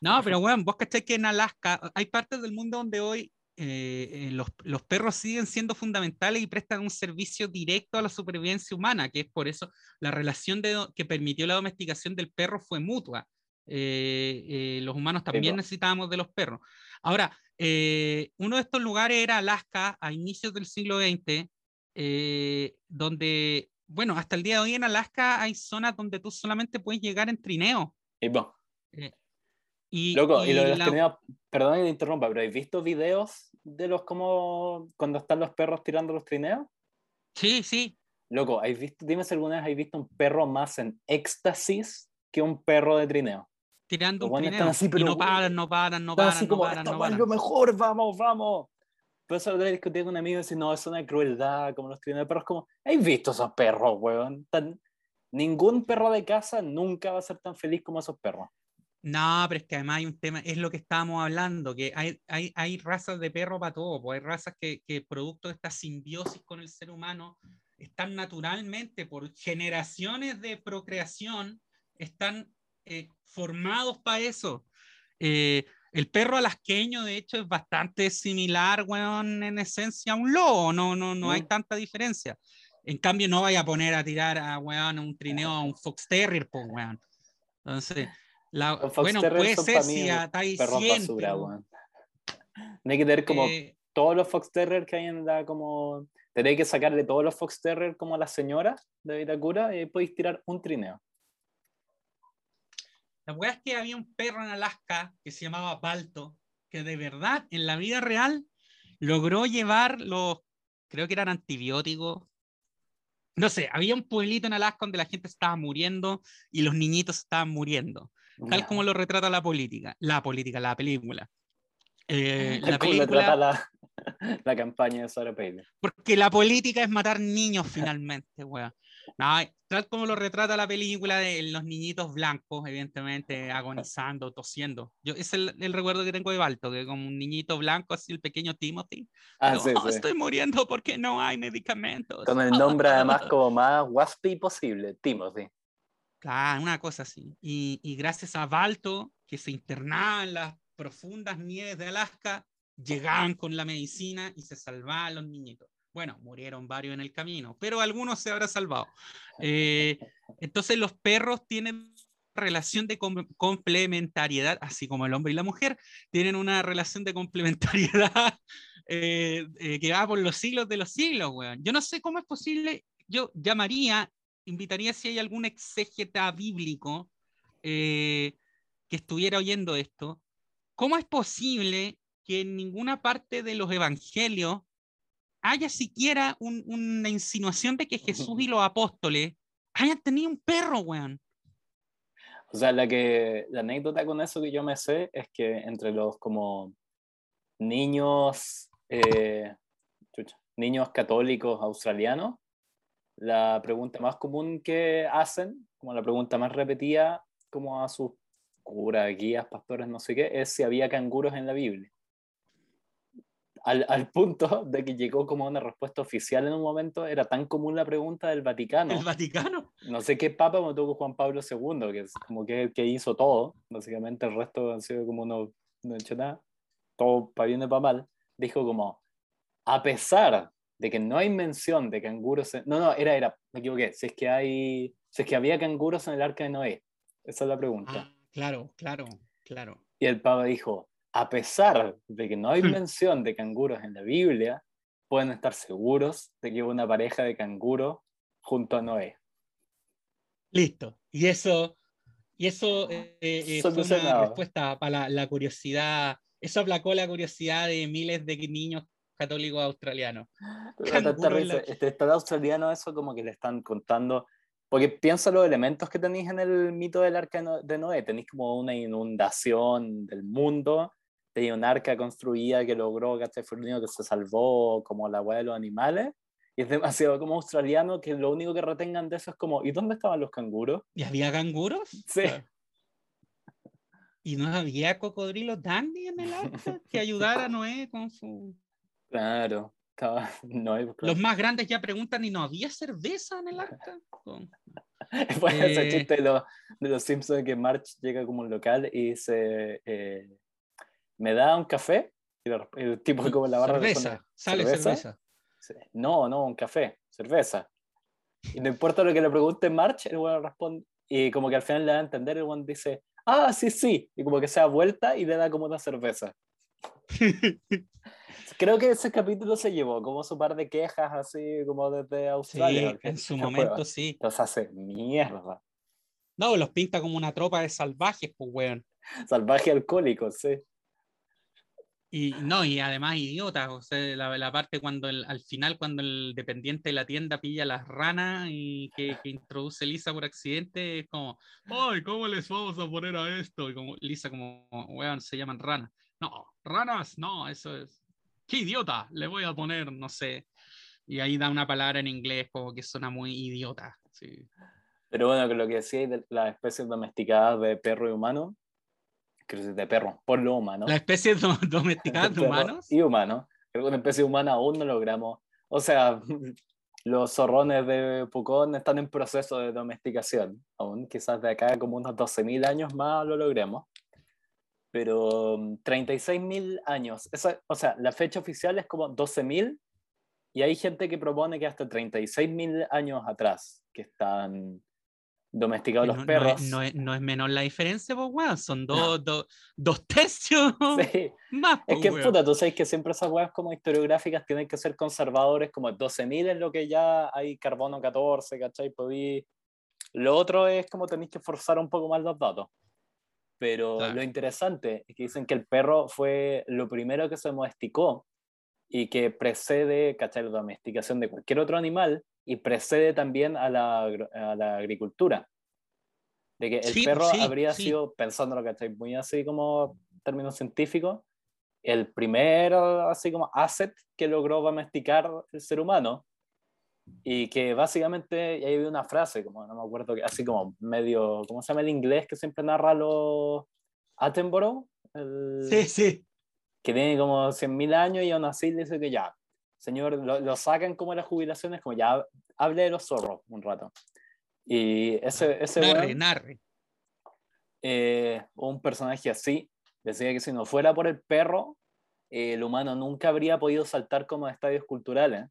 No, pero weón, vos cachai que en Alaska hay partes del mundo donde hoy eh, eh, los, los perros siguen siendo fundamentales y prestan un servicio directo a la supervivencia humana, que es por eso la relación de, que permitió la domesticación del perro fue mutua. Eh, eh, los humanos también necesitábamos de los perros. Ahora, eh, uno de estos lugares era Alaska a inicios del siglo XX, eh, donde, bueno, hasta el día de hoy en Alaska hay zonas donde tú solamente puedes llegar en trineo. Bueno, Y, loco, y, lo de los la- trineos, perdón que te interrumpa, pero ¿has visto videos de los como cuando están los perros tirando los trineos? Sí, sí, Loco, ¿has visto, dime si alguna vez has visto un perro más en éxtasis que un perro de trineo? tirando Los un trineo. están así, y pero, no güey, paran, no paran, no paran, así no como, paran, "Esta no paran. lo mejor, vamos, vamos. Por eso vez discutí con un amigo y decía, no, es una crueldad, como los trineos de perros, como, ¿has visto esos perros, weón? Tan- Ningún perro de casa nunca va a ser tan feliz como esos perros. No, pero es que además hay un tema, es lo que estábamos hablando, que hay, hay, hay razas de perro para todo, pues hay razas que, que producto de esta simbiosis con el ser humano están naturalmente por generaciones de procreación, están eh, formados para eso. Eh, el perro alasqueño, de hecho, es bastante similar, weón, en esencia a un lobo, no, no, no hay Mm. tanta diferencia. En cambio, no vaya a poner a tirar a, weón, un trineo a un fox terrier, pues, weón. Entonces, la, bueno, puede ser si atáis Perros 100, basura. Hay que tener como eh, todos los Fox Terrier que hay en la como... Tenéis que sacarle todos los Fox Terrier como a las señoras de Vitacura y podéis tirar un trineo. La weá es que había un perro en Alaska que se llamaba Balto, que de verdad, en la vida real, logró llevar los, creo que eran antibióticos. No sé, había un pueblito en Alaska donde la gente estaba muriendo y los niñitos estaban muriendo, tal como lo retrata la política, la política, la película. Eh, la película, trata la, [laughs] la campaña de Sarah Palin. porque la política es matar niños [laughs] finalmente, weón. No, tal como lo retrata la película de los niñitos blancos, evidentemente agonizando, [laughs] tosiendo. Yo, es el, el recuerdo que tengo de Balto, que como un niñito blanco, así el pequeño Timothy. Ah, Digo, sí, "Oh, sí. Estoy muriendo porque no hay medicamentos. Con el nombre además como más waspy posible, Timothy. Claro, una cosa así. Y, y gracias a Balto, que se internaba en las profundas nieves de Alaska, llegaban con la medicina y se salvaban los niñitos. Bueno, murieron varios en el camino, pero algunos se habrán salvado. Eh, entonces los perros tienen relación de com- complementariedad, así como el hombre y la mujer, tienen una relación de complementariedad [laughs] eh, eh, que va por los siglos de los siglos, weón. Yo no sé cómo es posible, yo llamaría, invitaría si hay algún exégeta bíblico eh, que estuviera oyendo esto, ¿cómo es posible que en ninguna parte de los evangelios haya siquiera un- una insinuación de que Jesús y [laughs] los apóstoles hayan tenido un perro, weón? O sea, la, que, la anécdota con eso que yo me sé es que entre los como niños, eh, chucha, niños católicos australianos, la pregunta más común que hacen como la pregunta más repetida, como a sus curas, guías, pastores, no sé qué, es si había canguros en la Biblia. Al, al, punto de que llegó como una respuesta oficial en un momento, era tan común la pregunta del Vaticano. ¿El Vaticano? No sé qué papa me tuvo Juan Pablo II, que es como que, que hizo todo, básicamente el resto han sido como no, no hecho nada, todo para bien y para mal, dijo como, a pesar de que no hay mención de canguros, en... no, no, era, era, me equivoqué, si es que hay, si es que había canguros en el arca de Noé, esa es la pregunta. Ah, claro, claro, claro. Y el Papa dijo, a pesar de que no hay mención de canguros en la Biblia, pueden estar seguros de que hubo una pareja de canguros junto a Noé. Listo. Y eso, y eso eh, eh, fue una respuesta para la, la, curiosidad. Eso aplacó la curiosidad de miles de niños católicos australianos. [laughs] Este estado australiano, eso como que le están contando. Porque piensa los elementos que tenéis en el mito del arca de Noé. Tenéis como una inundación del mundo tenía un arca construida que logró, ¿cachai? Fue el único que se salvó como la hueá de los animales. Y es demasiado como australiano que lo único que retengan de eso es como, ¿y dónde estaban los canguros? ¿Y había canguros? Sí. ¿Y no había cocodrilos dandy en el arca que ayudara a Noé con su... Claro, estaba Noé. Claro. Los más grandes ya preguntan, ¿y no había cerveza en el arca? Fue [laughs] eh... ese chiste de los, de los Simpsons que March llega como un local y dice... Eh, me da un café, y el tipo como la barra cerveza, sale cerveza. No, no, un café, cerveza. Y no importa lo que le pregunte March, el bueno responde, y como que al final le da a entender, el buen dice, ah, sí, sí, y como que se da vuelta y le da como una cerveza. [laughs] Creo que ese capítulo se llevó como su par de quejas así como desde Australia. Sí, en su momento sí. Los hace mierda. No, los pinta como una tropa de salvajes, pues, weón. Salvaje alcohólico, sí. Y no, y además idiotas, o sea, la, la parte cuando el, al final, cuando el dependiente de la tienda pilla las ranas y que, que, introduce Lisa por accidente, es como, ¡ay, cómo les vamos a poner a esto! Y como Lisa, como, weón, se llaman ranas. No, ranas, no, eso es. ¡Qué idiota! Le voy a poner, no sé. Y ahí da una palabra en inglés como que suena muy idiota. Sí. Pero bueno, que lo que decía de las especies domesticadas de perro y humano, de perro, por lo humano. La especie domesticada de humanos. Y humanos. Creo que una especie humana aún no logramos. O sea, [laughs] los zorrones de Pucón están en proceso de domesticación. Aún quizás de acá como unos 12.000 años más lo logremos. Pero 36.000 um, años. Esa, o sea, la fecha oficial es como 12.000 y hay gente que propone que hasta 36.000 años atrás que están domesticados los perros. No es, no, es, menor la diferencia, pues, weón. Son dos, dos, dos tercios [laughs] sí. [laughs] más. Es que, puta, tú sabes que siempre esas weas como historiográficas tienen que ser conservadores, como 12.000 es lo que ya hay carbono 14, ¿cachai? Podí... Lo otro es como tenéis que forzar un poco más los datos. Pero claro. lo interesante es que dicen que el perro fue lo primero que se domesticó y que precede, ¿cachai? La domesticación de cualquier otro animal y precede también a la, a la agricultura. De que el sí, perro sí, habría sí. sido, pensándolo, ¿cachai? Muy así como términos científicos, el primer así como asset que logró domesticar el ser humano y que básicamente, y ahí hay una frase, como no me acuerdo, así como medio, ¿cómo se llama el inglés que siempre narra los Attenborough? El, sí, sí. Que tiene como 100.000 años y aún así dice que ya, señor, lo, lo sacan como las jubilaciones, como ya hable de los zorros un rato. Y ese... ese narre, weón, narre. Eh, un personaje así decía que si no fuera por el perro, eh, el humano nunca habría podido saltar como estadios culturales.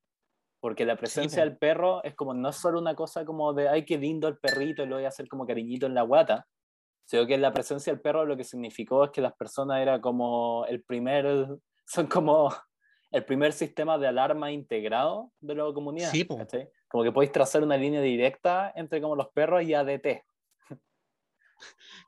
Porque la presencia sí, del perro es como, no es solo una cosa como de, ay, qué lindo el perrito y lo voy a hacer como cariñito en la guata, sino que la presencia del perro lo que significó es que las personas era como el primer, [laughs] son como el primer sistema de alarma integrado de la comunidad. Sí, Como que podéis trazar una línea directa entre como los perros y ADT.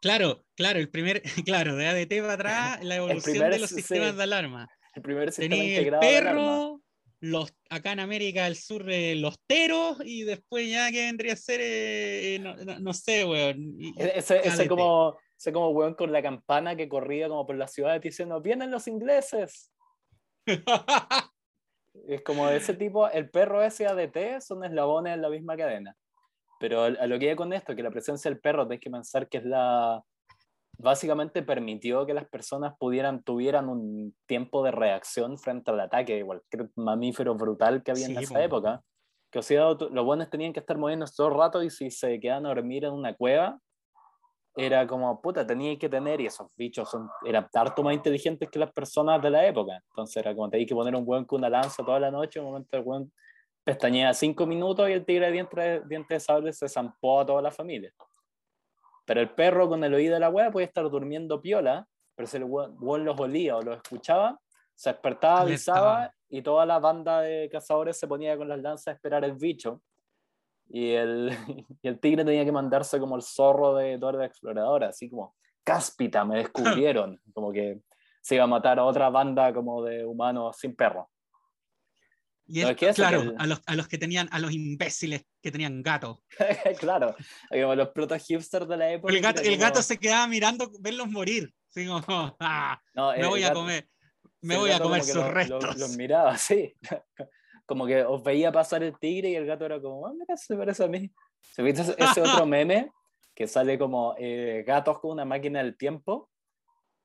Claro, claro, el primer, [laughs] claro, de ADT para [laughs] atrás, la evolución de los sistemas sí, de alarma. El primer sistema Tenía integrado el perro, los, acá en América del Sur eh, los teros y después ya que vendría a ser, eh, no, no, no, sé, weón. Ese, ese como, ese como weón con la campana que corría como por la ciudad diciendo, vienen los ingleses. [laughs] es como ese tipo, el perro ese ADT son eslabones en la misma cadena. Pero a lo que iba con esto, que la presencia del perro, tenés que pensar que es la... Básicamente permitió que las personas pudieran, tuvieran un tiempo de reacción frente al ataque de cualquier mamífero brutal que había en esa época. Que o sea, los buenos tenían que estar moviéndose todo el rato y si se quedaban a dormir en una cueva, era como, puta, tenía que tener, y esos bichos son, eran harto más inteligentes que las personas de la época. Entonces era como, tenías que poner un buen con una lanza toda la noche, un momento el buen pestañea cinco minutos y el tigre de dientes, de sable se zampó a toda la familia. Pero el perro con el oído de la hueá puede estar durmiendo piola, pero si el buen los olía o los escuchaba, se despertaba, avisaba y toda la banda de cazadores se ponía con las lanzas a esperar el bicho. Y el, [laughs] y el tigre tenía que mandarse como el zorro de toda la exploradora, así como, cáspita, me descubrieron, [laughs] como que se iba a matar a otra banda como de humanos sin perro. Y es, claro, a, los, a, los, que tenían, a los imbéciles que tenían gato. [laughs] claro, como los proto hipsters de la época. El gato, el gato se quedaba mirando verlos morir. Así como, [laughs] ah, me voy a comer, me voy a comer sus restos. Los, [laughs] miraba, sí. como que os veía pasar el tigre y el gato era como, ah, mira, se parece a mí. ¿Se viste ese otro meme que sale como eh, gatos con una máquina del tiempo?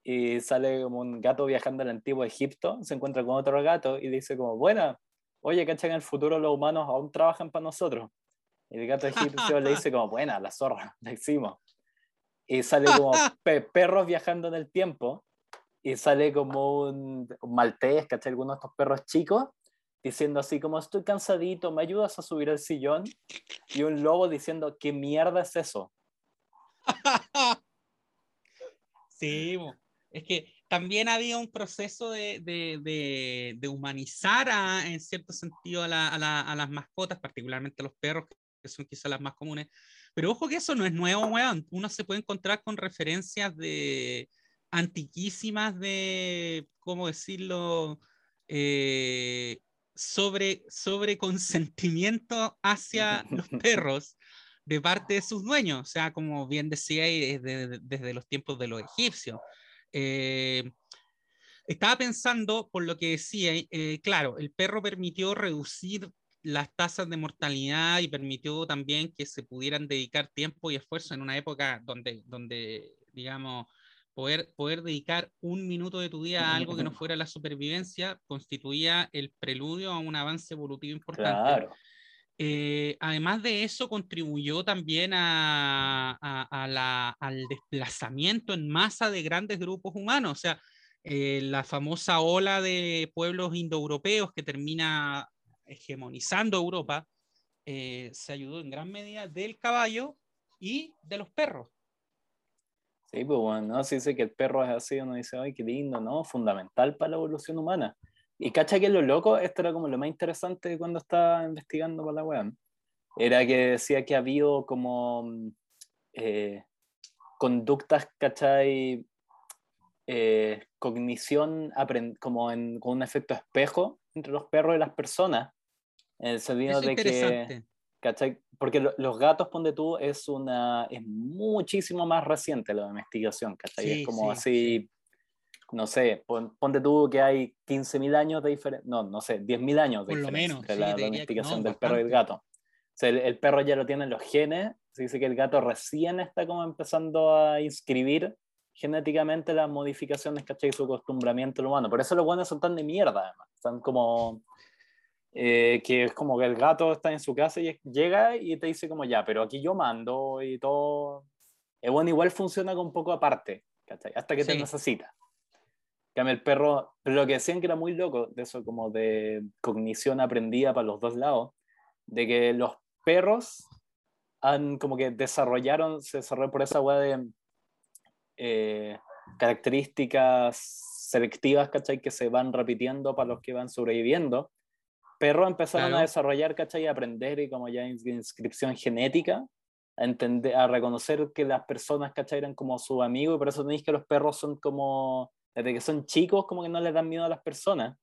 Y sale como un gato viajando al antiguo Egipto, se encuentra con otro gato y dice como, bueno, oye, que En el futuro los humanos aún trabajan para nosotros. Y el gato egipcio [laughs] le dice como, buena, la zorra, [laughs] la hicimos. Y sale como [laughs] perros viajando en el tiempo. Y sale como un, maltés, ¿cachai? Algunos de estos perros chicos diciendo así como, estoy cansadito, ¿me ayudas a subir al sillón? Y un lobo diciendo, ¿qué mierda es eso? Sí, es que también había un proceso de, de, de, humanizar a, en cierto sentido a, la, a, las mascotas, particularmente a los perros, que son quizás las más comunes. Pero ojo que eso no es nuevo, weón. Uno se puede encontrar con referencias de antiquísimas de, ¿cómo decirlo? Eh, sobre, sobre consentimiento hacia los [laughs] perros de parte de sus dueños, o sea, como bien decía, desde, desde los tiempos de los egipcios. Eh, estaba pensando, por lo que decía, eh, claro, el perro permitió reducir las tasas de mortalidad y permitió también que se pudieran dedicar tiempo y esfuerzo en una época donde, donde digamos, poder, poder dedicar un minuto de tu día a algo que no fuera la supervivencia constituía el preludio a un avance evolutivo importante. Claro. Eh, además de eso, contribuyó también a, al desplazamiento en masa de grandes grupos humanos. O sea, eh, la famosa ola de pueblos indoeuropeos que termina hegemonizando Europa eh, se ayudó en gran medida del caballo y de los perros. Sí, pues bueno, ¿no? si dice que el perro es así, uno dice, ay, qué lindo, ¿no? Fundamental para la evolución humana. Y cacha que lo loco, esto era como lo más interesante cuando estaba investigando por la web, era que decía que había como mm, eh, conductas, ¿cachai? Eh, cognición como en, con un efecto espejo entre los perros y las personas, en el sentido de que, ¿cachai? Porque los gatos, ponte tú, es, una, es muchísimo más reciente la domesticación, ¿cachai? es como así no sé, ponte tú que hay 15.000 años de diferencia, no, no sé, 10.000 años de diferencia entre la domesticación del perro y el gato. O sea, el, perro ya lo tiene en los genes, se dice que el gato recién está como empezando a inscribir genéticamente las modificaciones, ¿cachai? Su acostumbramiento humano. Por eso los buenos son tan de mierda, además. Están como... Eh, que es como que el gato está en su casa y llega y te dice como ya, pero aquí yo mando y todo. El bueno igual funciona con un poco aparte, ¿cachai? Hasta que te necesita el perro, pero lo que decían que era muy loco, de eso como de cognición aprendida para los dos lados, de que los perros han como que desarrollaron, se desarrollaron por esa hueá de eh, características selectivas, ¿cachai? Que se van repitiendo para los que van sobreviviendo. Perros empezaron a desarrollar, ¿cachai? A aprender y como ya inscripción genética, a, entender, a reconocer que las personas, ¿cachai? Eran como su amigo y por eso tenéis que los perros son como desde que son chicos como que no les dan miedo a las personas.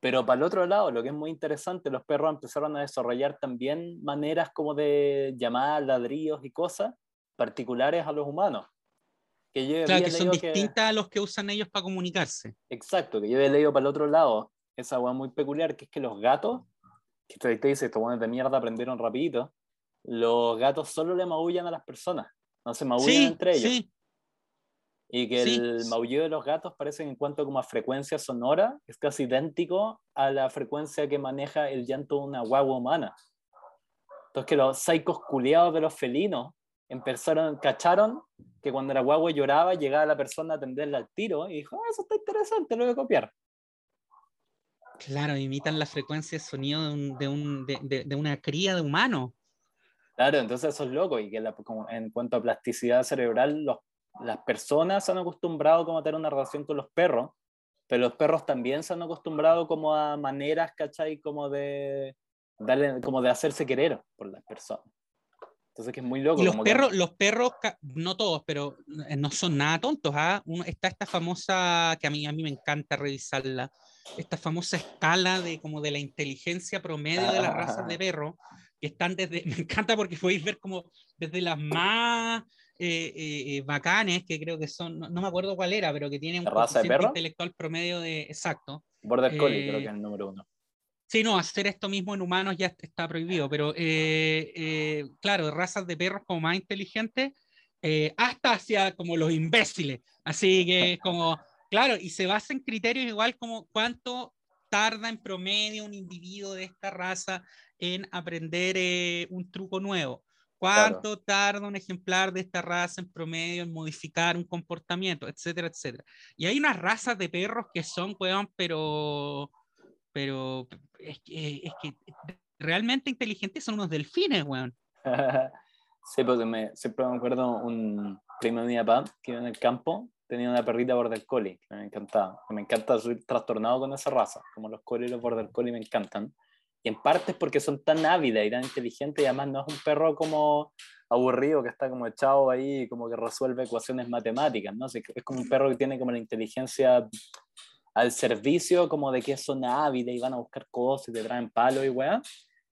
Pero para el otro lado, lo que es muy interesante, los perros empezaron a desarrollar también maneras como de llamar ladrillos y cosas particulares a los humanos. Que yo claro, que son distintas a los que usan ellos para comunicarse. Exacto, que yo he leído para el otro lado esa agua muy peculiar, que es que los gatos, que te dice, estos buenos de mierda aprendieron rapidito, los gatos solo le maullan a las personas, no se maullan entre ellos. Sí. Y que el maullido de los gatos parece en cuanto como a frecuencia sonora, es casi idéntico a la frecuencia que maneja el llanto de una guagua humana. Entonces que los psicos culiados de los felinos empezaron, cacharon que cuando la guagua lloraba llegaba la persona a atenderla al tiro y dijo, ah, eso está interesante, lo voy a copiar. Claro, imitan la frecuencia de sonido de, un, de, de, una cría de humano. Claro, entonces eso es loco y que en cuanto a plasticidad cerebral, los, las personas se han acostumbrado como a tener una relación con los perros, pero los perros también se han acostumbrado como a maneras, ¿cachai? Como de, darle, como de hacerse querer por las personas. Entonces que es muy loco. Y los perros, los perros, no todos, pero eh, no son nada tontos. ¿ah? está esta famosa, que a mí, a mí me encanta revisarla, esta famosa escala de como de la inteligencia promedio de las razas de perro, que están desde, [laughs] me encanta porque podéis ver como desde las más eh, eh, bacanes, que creo que son, no, me acuerdo cuál era, pero que tiene un raza de perro? intelectual promedio de, exacto. Border Collie creo que es el número uno. Sí, no, hacer esto mismo en humanos ya está prohibido, pero eh, eh, claro, razas de perros como más inteligentes, eh, hasta hacia como los imbéciles. Así que como, claro, y se basa en criterios igual como cuánto tarda en promedio un individuo de esta raza en aprender un truco nuevo. ¿Cuánto tarda un ejemplar de esta raza en promedio en modificar un comportamiento, etcétera, etcétera? Y hay unas razas de perros que son, weón, pero pero es que, es que realmente inteligentes son unos delfines, weón. [laughs] sí, porque me, siempre me acuerdo un primo de mi papá que iba en el campo, tenía una perrita border collie, que me encantaba. Me encanta, soy trastornado con esa raza, como los collie y los border collie me encantan. Y en parte es porque son tan ávidas y tan inteligentes y además no es un perro como aburrido que está como echado ahí como que resuelve ecuaciones matemáticas, ¿no? Es como un perro que tiene como la inteligencia al servicio como de que son ávidas y van a buscar cosas y te traen palo y weá.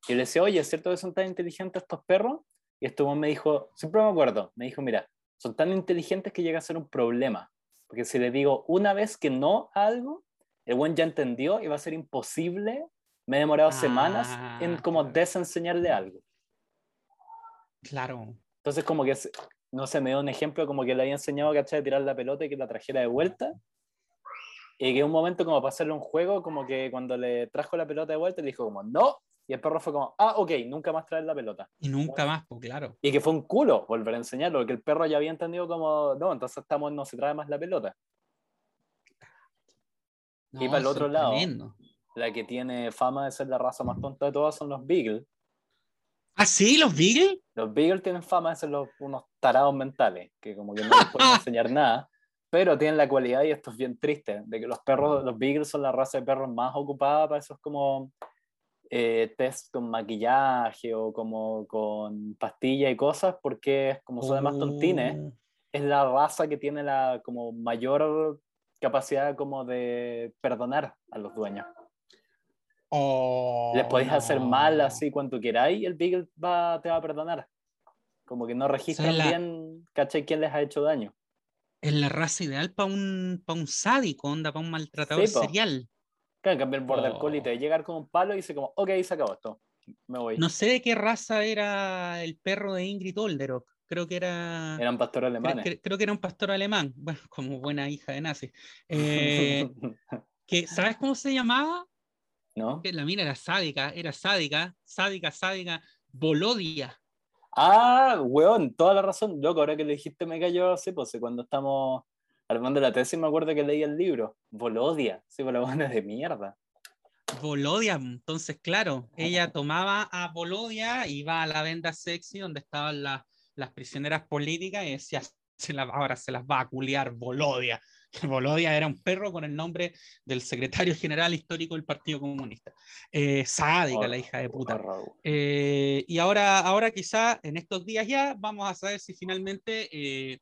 Y le decía, oye, ¿es cierto que son tan inteligentes estos perros? Y este me dijo, siempre me acuerdo, me dijo, mira, son tan inteligentes que llega a ser un problema. Porque si le digo una vez que no algo, el buen ya entendió y va a ser imposible. Me he demorado semanas en como ah, desenseñarle algo. Claro. Entonces como que, no sé, me dio un ejemplo como que le había enseñado, ¿cachai? A tirar la pelota y que la trajera de vuelta. Y que un momento como para hacerle un juego, como que cuando le trajo la pelota de vuelta, le dijo como, no. Y el perro fue como, ah, ok, nunca más traer la pelota. Y nunca más, pues claro. Y que fue un culo volver a enseñarlo, porque el perro ya había entendido como, no, entonces estamos, no se trae más la pelota. y para el otro lado, la que tiene fama de ser la raza más tonta de todas son los Beagle. ¿Ah, sí? ¿Los Beagle? Los Beagle tienen fama de ser los, unos tarados mentales, que como que no les pueden [laughs] enseñar nada pero tienen la cualidad, y esto es bien triste, de que los perros, los beagles son la raza de perros más ocupada para esos como eh, test con maquillaje o como con pastilla y cosas, porque como son de más tontines, oh. es la raza que tiene la como mayor capacidad como de perdonar a los dueños. Oh, Les podéis hacer mal así cuanto queráis y el beagle va, te va a perdonar. Como que no registran bien, ¿cachai? ¿Quién les ha hecho daño? es la raza ideal para un, un sádico, onda, para un maltratador serial. Claro, cambio el border collie te llegar con un palo y dice como, ok, se acabó esto, me voy. No sé de qué raza era el perro de Ingrid Olderock, creo que era... Eran pastores alemanes. Creo, que era un pastor alemán, [laughs] bueno, como buena hija de nazi. Eh, [laughs] que, ¿Sabes cómo se llamaba? ¿No? Que la mina era sádica, era sádica, sádica, sádica, Bolodia. Ah, weón, toda la razón. Loco, ahora que le dijiste me cayó así, pues cuando estamos armando la tesis me acuerdo que leí el libro. Volodia, sí, por la de mierda. Volodia, entonces claro, ella tomaba a Volodia, iba a la venda sexy donde estaban las prisioneras políticas y decía, se ahora se las va a culiar Volodia. [laughs] Bolodia era un perro con el nombre del secretario general histórico del Partido Comunista. Eh, sádica, la hija de puta. Eh, y ahora, ahora quizá en estos días ya vamos a saber si finalmente eh,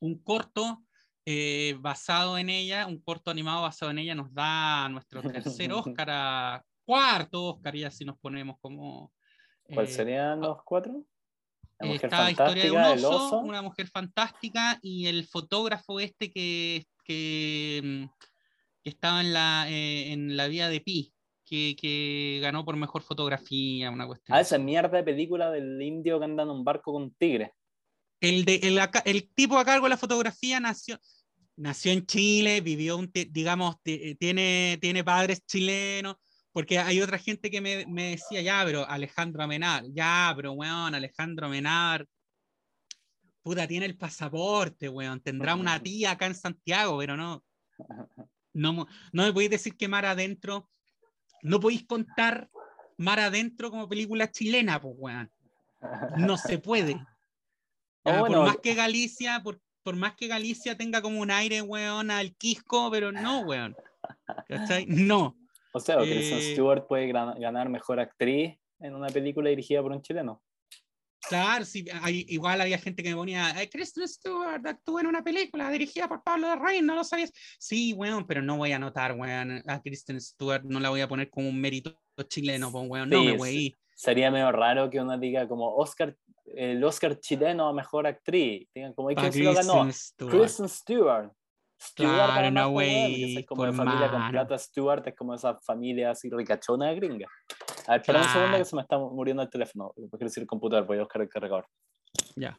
un corto basado en ella, un corto animado basado en ella nos da nuestro tercer [laughs] Oscar, cuarto Oscar, ya si nos ponemos como... ¿Cuáles serían los cuatro? La historia de un oso, una mujer fantástica y el fotógrafo este que, que, mm, estaba en la, eh, en la vía de Pi, que, que ganó por mejor fotografía, una cuestión. Ah, esa mierda de película del indio que anda en un barco con tigre. El, de, el, el tipo a cargo de la fotografía nació, nació en Chile, vivió, un, digamos, ti- tiene, tiene padres chilenos, porque hay otra gente que me, me decía, ya, pero Alejandro Amenar, ya, pero weón, Alejandro Amenar, puta, tiene el pasaporte, weón, tendrá una [laughs] tía acá en Santiago, pero no, no, no me podéis decir que Mar Adentro, no podéis contar Mar Adentro como película chilena, pues, weón, no se puede. [laughs] Oh, bueno. Por más que Galicia, por, por más que Galicia tenga como un aire, weón, al Quisco, pero no, weón. ¿Cachai? No. O sea, Kristen Eh, Stewart puede ganar mejor actriz en una película dirigida por un chileno. Claro, sí, hay- igual había gente que me ponía, "Ay, Kristen Stewart actúa en una película dirigida por Pablo de Rein, ¿no lo sabías? Sí, weón, pero no voy a anotar, weón, a Kristen Stewart, no la voy a poner como un mérito chileno, pues, weón, no Sí, me weí. Sería medio raro que uno diga como Oscar, el Oscar chileno a mejor actriz. Digan como, ¿y quién se lo ganó? Kristen Stewart. Kristen Stewart. Stewart Claro, no, pues, güey, es como de por familia con plata. Stewart es como esa familia así ricachona gringa. A ver, espera un segundo Claro. que se me está muriendo el teléfono. Quiero decir el computador, voy a buscar el cargador. Ya.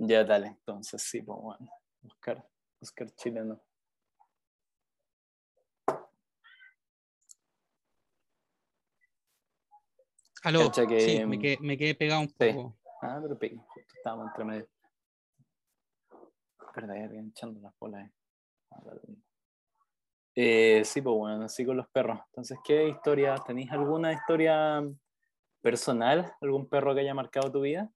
Ya, dale. Entonces, sí, pues bueno. Oscar, Oscar chileno. Aló, que, sí, me mm, quedé, me quedé pegado un sí. poco. Ah, pero pico, justo estábamos entre medio. Verdad, hay alguien echando las bolas dale. Eh, sí, pues bueno, así con los perros. Entonces, ¿qué historia? ¿Tenéis alguna historia personal? ¿Algún perro que haya marcado tu vida?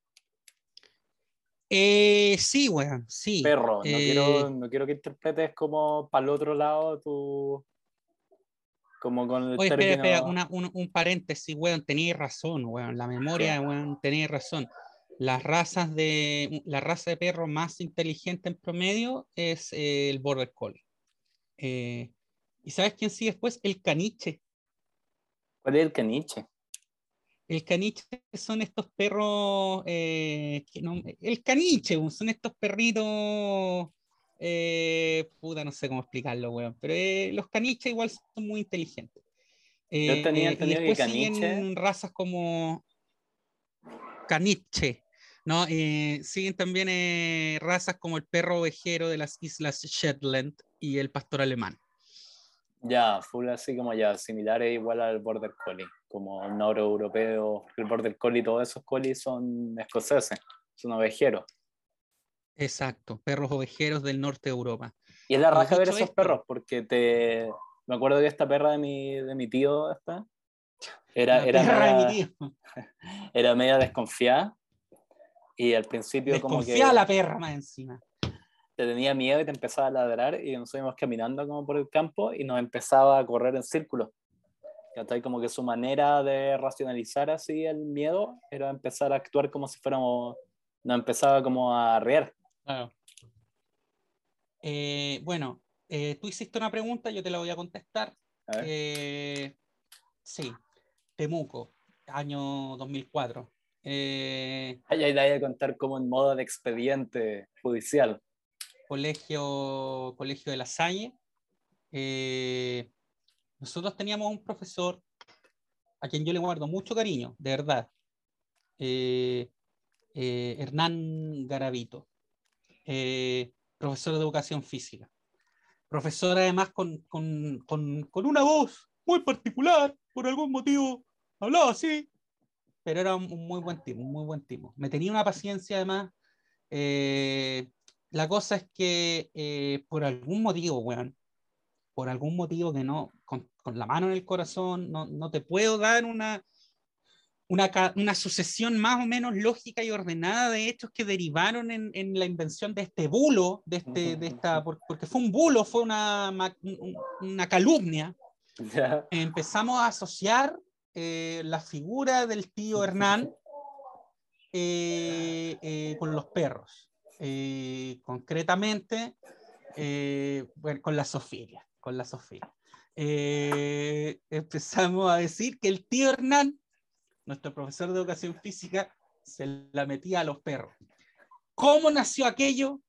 Eh, sí, weón, sí. Perro, no, Eh, quiero, no quiero que interpretes como para el otro lado tu. Como con el Oye, espera, término. espera, una- un, un paréntesis, weón, tenías razón, weón, la memoria, weón, tenías razón. Las razas de, la raza de perro más inteligente en promedio es eh, el Border Collie. Eh, ¿y sabes quién sigue después? El caniche. ¿Cuál es el caniche? El caniche son estos perros, eh, que no- el caniche, son estos perritos, eh, puta, no sé cómo explicarlo, weón, pero eh, los caniches igual son muy inteligentes. Yo tenía Eh, y entendido que después siguen caniche- razas como caniche, ¿no? Siguen también razas como el perro ovejero de las islas Shetland y el pastor alemán. Ya, full así como ya, similares igual al Border Collie, como el noroeuropeo, el Border Collie, todos esos collies son escoceses, son ovejeros. Exacto, perros ovejeros del norte de Europa. Y es la raja ver esos esto- perros, porque te... Me acuerdo que esta perra de mi, de mi tío, esta, era, era, media, [laughs] era media desconfiada, y al principio como que Desconfía la perra más encima. te tenía miedo y te empezaba a ladrar, y nos íbamos caminando como por el campo, y nos empezaba a correr en círculos. ¿Cachai? Como que su manera de racionalizar así el miedo era empezar a actuar como si fuéramos, nos empezaba como a reír. Claro. Eh, bueno, eh, tú hiciste una pregunta, yo te la voy a contestar. A. Eh, sí, Temuco, año 2004. Eh, Ay, ay, ay, a contar como en modo de expediente judicial. colegio, colegio de la Salle. Eh, nosotros teníamos un profesor a quien yo le guardo mucho cariño, de verdad. Eh, eh, Hernán Garavito, eh, profesor de educación física. Profesor además con, con, con, con una voz muy particular, por algún motivo hablaba así, pero era un, muy buen tipo, un muy buen tipo. Me tenía una paciencia además. eh, la cosa es que eh, por algún motivo, weón, por algún motivo que no, con, con la mano en el corazón, no, no te puedo dar una, una, una sucesión más o menos lógica y ordenada de hechos que derivaron en, en la invención de este bulo, de, este, de esta, por- porque fue un bulo, fue una, una calumnia. Ya. Empezamos a asociar eh, la figura del tío Hernán eh, eh, con los perros. Eh, concretamente, eh, bueno, con la Sofía, con la Sofía. Eh, empezamos a decir que el tío Hernán, nuestro profesor de educación física, se la metía a los perros. ¿Cómo nació aquello?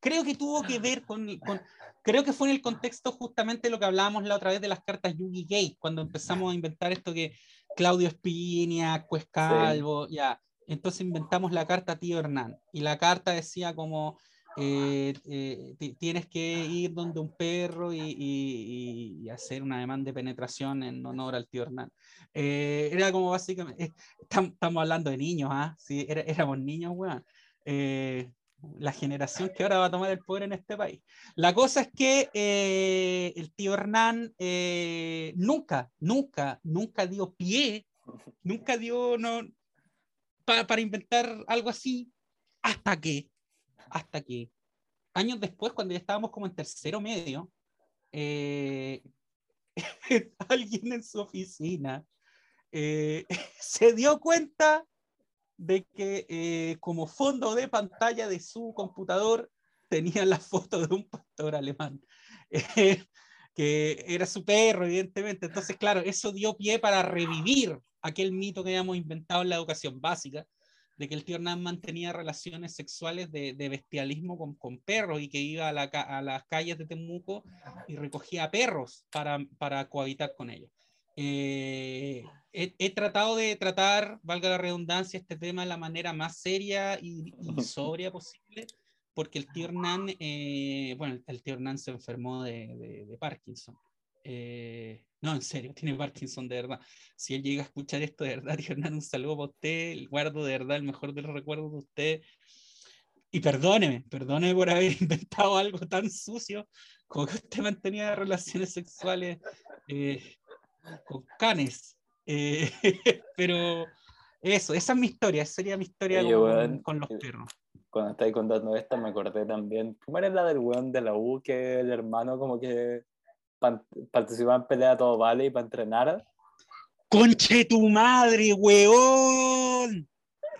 Creo que tuvo que ver con, con- creo que fue en el contexto justamente de lo que hablábamos la otra vez de las cartas Yugi Gate, cuando empezamos a inventar esto que Claudio Espinia, Cuescalvo, ya. Entonces inventamos la carta Tío Hernán. Y la carta decía como, eh, eh, ti- tienes que ir donde un perro y, y- y hacer una demanda de penetración en honor al tío Hernán. Eh, era como básicamente, eh, tam- estamos hablando de niños, ¿ah? Sí, era- éramos niños, weón. Eh, la generación que ahora va a tomar el poder en este país. La cosa es que eh, el tío Hernán nunca, nunca, nunca dio pie, nunca dio no, pa- para inventar algo así, hasta que, hasta que años después, cuando ya estábamos como en tercero medio, eh, [laughs] alguien en su oficina eh, [laughs] se dio cuenta de que eh, como fondo de pantalla de su computador tenía la foto de un pastor alemán, [laughs] que era su perro, evidentemente. Entonces, claro, eso dio pie para revivir aquel mito que habíamos inventado en la educación básica, de que el tío Hernán mantenía relaciones sexuales de, de bestialismo con, con perros y que iba a, la a las calles de Temuco y recogía perros para, para cohabitar con ellos. Eh, he, he tratado de tratar, valga la redundancia, este tema de la manera más seria y, y [laughs] sobria posible, porque el tío Hernán, eh, bueno, el, el tío Hernán se enfermó de, de- de Parkinson. Eh, no, en serio, tiene Parkinson de verdad. Si él llega a escuchar esto de verdad, [laughs] tío Hernán, un saludo para usted, el guardo de verdad el mejor de los recuerdos de usted. Y perdóneme, perdóneme por haber [laughs] inventado algo tan sucio como que usted mantenía relaciones sexuales eh, con canes. Eh, [laughs] pero eso, esa es mi historia, esa sería mi historia Oye, con, weón, con los eh, perros. Cuando estáis contando esto me acordé también. ¿Cómo era la del weón de la U que el hermano como que pan- participaba en pelea todo vale y para entrenar? ¡Conche tu madre, weón!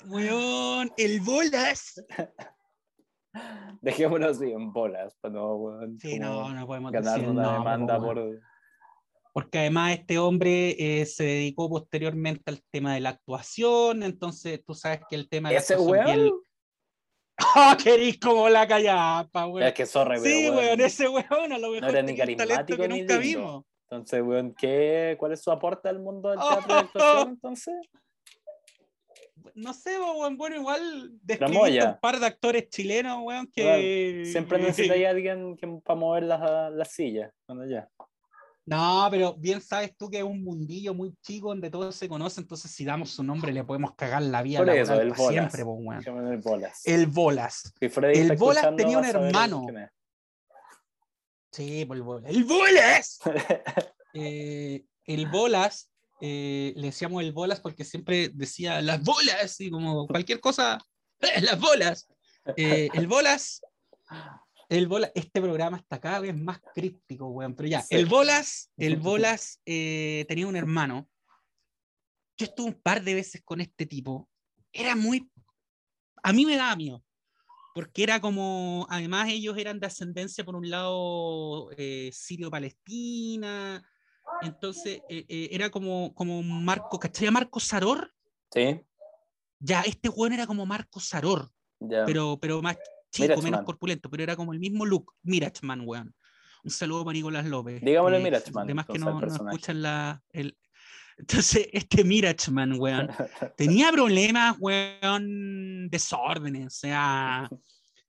Weón, el bolas. [laughs] Dejémonos así en bolas, para no, weón, Sí, no, no podemos ganar decir una nombre, demanda po, por... Porque además este hombre eh, se dedicó posteriormente al tema de la actuación, entonces tú sabes que el tema de la ¿Ese actuación [laughs] ¡Ah, querís como la callapa, weón! Es que sorry, Sí, weón, ese weón a lo mejor era ni carismático que ni nunca lindo. vimos. Entonces, weón, ¿qué, ¿cuál es su aporte al mundo del [laughs] teatro la actuación, entonces? No sé, weón, bueno, igual describiste un par de actores chilenos, weón, que... Siempre [laughs] necesitáis a alguien que, para mover las, las sillas, cuando ya. No, pero bien sabes tú que es un mundillo muy chico donde todos se conocen, entonces si damos su nombre le podemos cagar la vida Por eso, el Bolas. siempre, po, weón. Dejémosle el bolas. El Bolas. Si Freddy el Bolas tenía un a saber hermano. Sí, por el Bolas. ¡El Bolas! [laughs] Eh, el Bolas, eh, le decíamos el Bolas porque siempre decía las bolas y como cualquier cosa, ¡eh, [laughs] las bolas. Eh, el Bolas, el Bolas, este programa está cada vez más críptico, weón, pero ya, Sí. el Bolas, el Bolas eh, tenía un hermano. Yo estuve un par de veces con este tipo. Era muy. A mí me daba miedo. Porque era como. Además, ellos eran de ascendencia, por un lado, eh, sirio-palestina. Entonces, eh, eh, era como, como Marco. ¿Cachai? Marco Saror. Sí, Ya, este weón era como Marco Saror, ya. pero, pero más chico, Mirachman. menos corpulento, pero era como el mismo look. Mirachman, weón. Un saludo para Nicolás López. Digámosle que Mirachman, Además que no, no escuchan la. El... Entonces, [laughs] este Mirachman, weón, [laughs] tenía problemas, weón, desórdenes, o sea,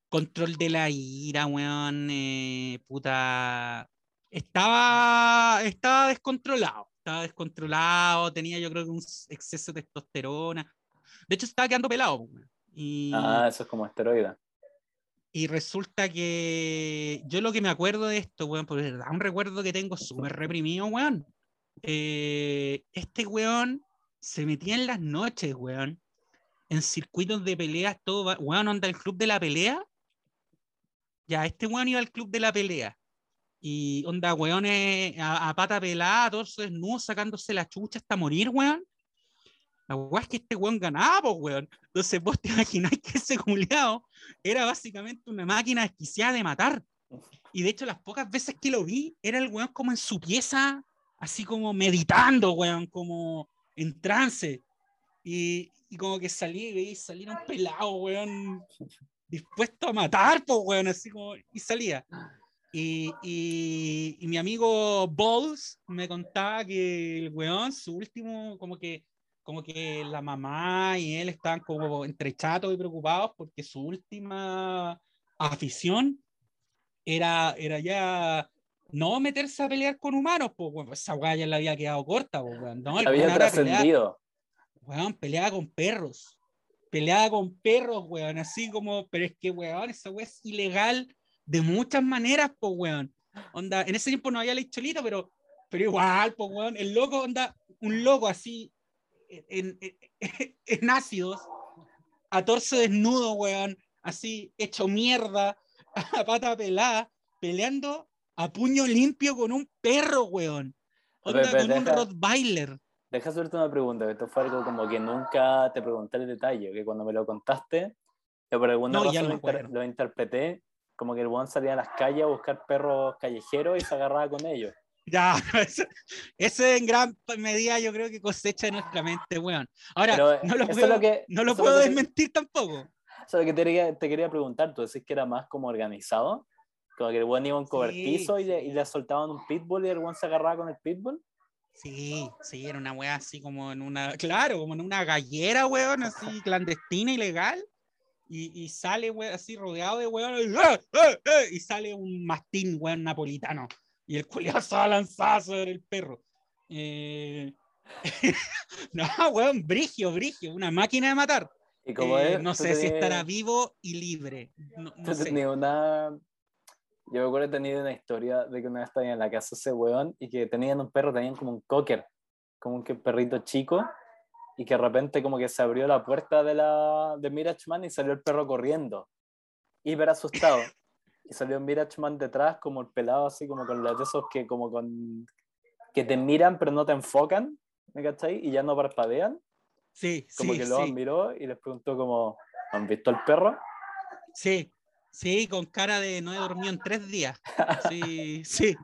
control de la ira, weón, eh, puta. Estaba, estaba descontrolado, estaba descontrolado, tenía yo creo que un exceso de testosterona. De hecho, estaba quedando pelado, weón. Y, Ah, eso es como esteroide. Y resulta que yo lo que me acuerdo de esto, weón, porque verdad un recuerdo que tengo súper reprimido, weón. Eh, este weón se metía en las noches, weón, en circuitos de peleas, todo, weón, onda el club de la pelea. Ya, este weón iba al club de la pelea. Y onda, weones a, a pata pelada, torso desnudo, sacándose la chucha hasta morir, weón. La weá es que este weón ganaba, pues, weón. Entonces vos te imagináis que ese culiao era básicamente una máquina desquiciada de matar. Y de hecho, las pocas veces que lo vi, era el weón como en su pieza, así como meditando, weón, como en trance. Y, y como que salía y salir un pelado, weón, dispuesto a matar, pues, weón, así como, y salía. Y, y, y mi amigo Balls me contaba que el weón, su último, como que, como que la mamá y él estaban como entre chatos y preocupados porque su última afición era, era ya no meterse a pelear con humanos, pues, weón, esa weá ya le había quedado corta, pues, weón. No, el Había trascendido. weón, peleaba con perros. Peleaba con perros, weón, así como, pero es que, weón, esa weá es ilegal de muchas maneras, pues, weón. Onda, en ese tiempo no había ley cholita, pero, pero igual, pues, weón, el loco, onda, un loco así, en, en, [laughs] en ácidos, a torso desnudo, weón, así, hecho mierda, [laughs] a pata pelada, peleando a puño limpio con un perro, weón. Onda, Pero, pero con un deja- Rottweiler. Deja hacerte una pregunta, que esto fue algo como que nunca te pregunté el detalle, que cuando me lo contaste, yo por alguna No, razón lo, inter- lo interpreté como que el buen salía a las calles a buscar perros callejeros y se agarraba con ellos. Ya, [laughs] ese, ese en gran medida yo creo que cosecha de nuestra mente, weón. Ahora, Pero no lo eso puedo, lo que- no lo eso puedo lo que- desmentir tampoco. Eso es lo que te quería, te quería preguntar, tú decís que era más como organizado, como que el buen iba a un Sí, cobertizo y, le, sí. y le soltaban un pitbull y el buen se agarraba con el pitbull. Sí, sí, era una weá así como en una, claro, como en una gallera, weón, así clandestina, ilegal. Y, y sale, weón, así rodeado de weón, y, ¡eh, eh, eh! y sale un mastín, weón, napolitano. Y el culiao se va a lanzar sobre el perro. Eh, [laughs] no, weón, brigio, brigio, una máquina de matar. Y Eh, es, no sé si estará vivo y libre. No, no sé. una... Yo me acuerdo de tener una historia de que una vez estaba en la casa ese weón y que tenían un perro, tenían como un cocker, como un que- perrito chico, y que de repente como que se abrió la puerta de la de Mirachman y salió el perro corriendo, hiper asustado. Y salió Mirachman detrás como el pelado así como con los de esos que como con que te miran pero no te enfocan, ¿me cachai? Y ya no parpadean, Sí, como sí, que lo sí, miró y les preguntó como, ¿han visto al perro? sí, sí, con cara de no he dormido en tres días. Sí, [laughs] sí,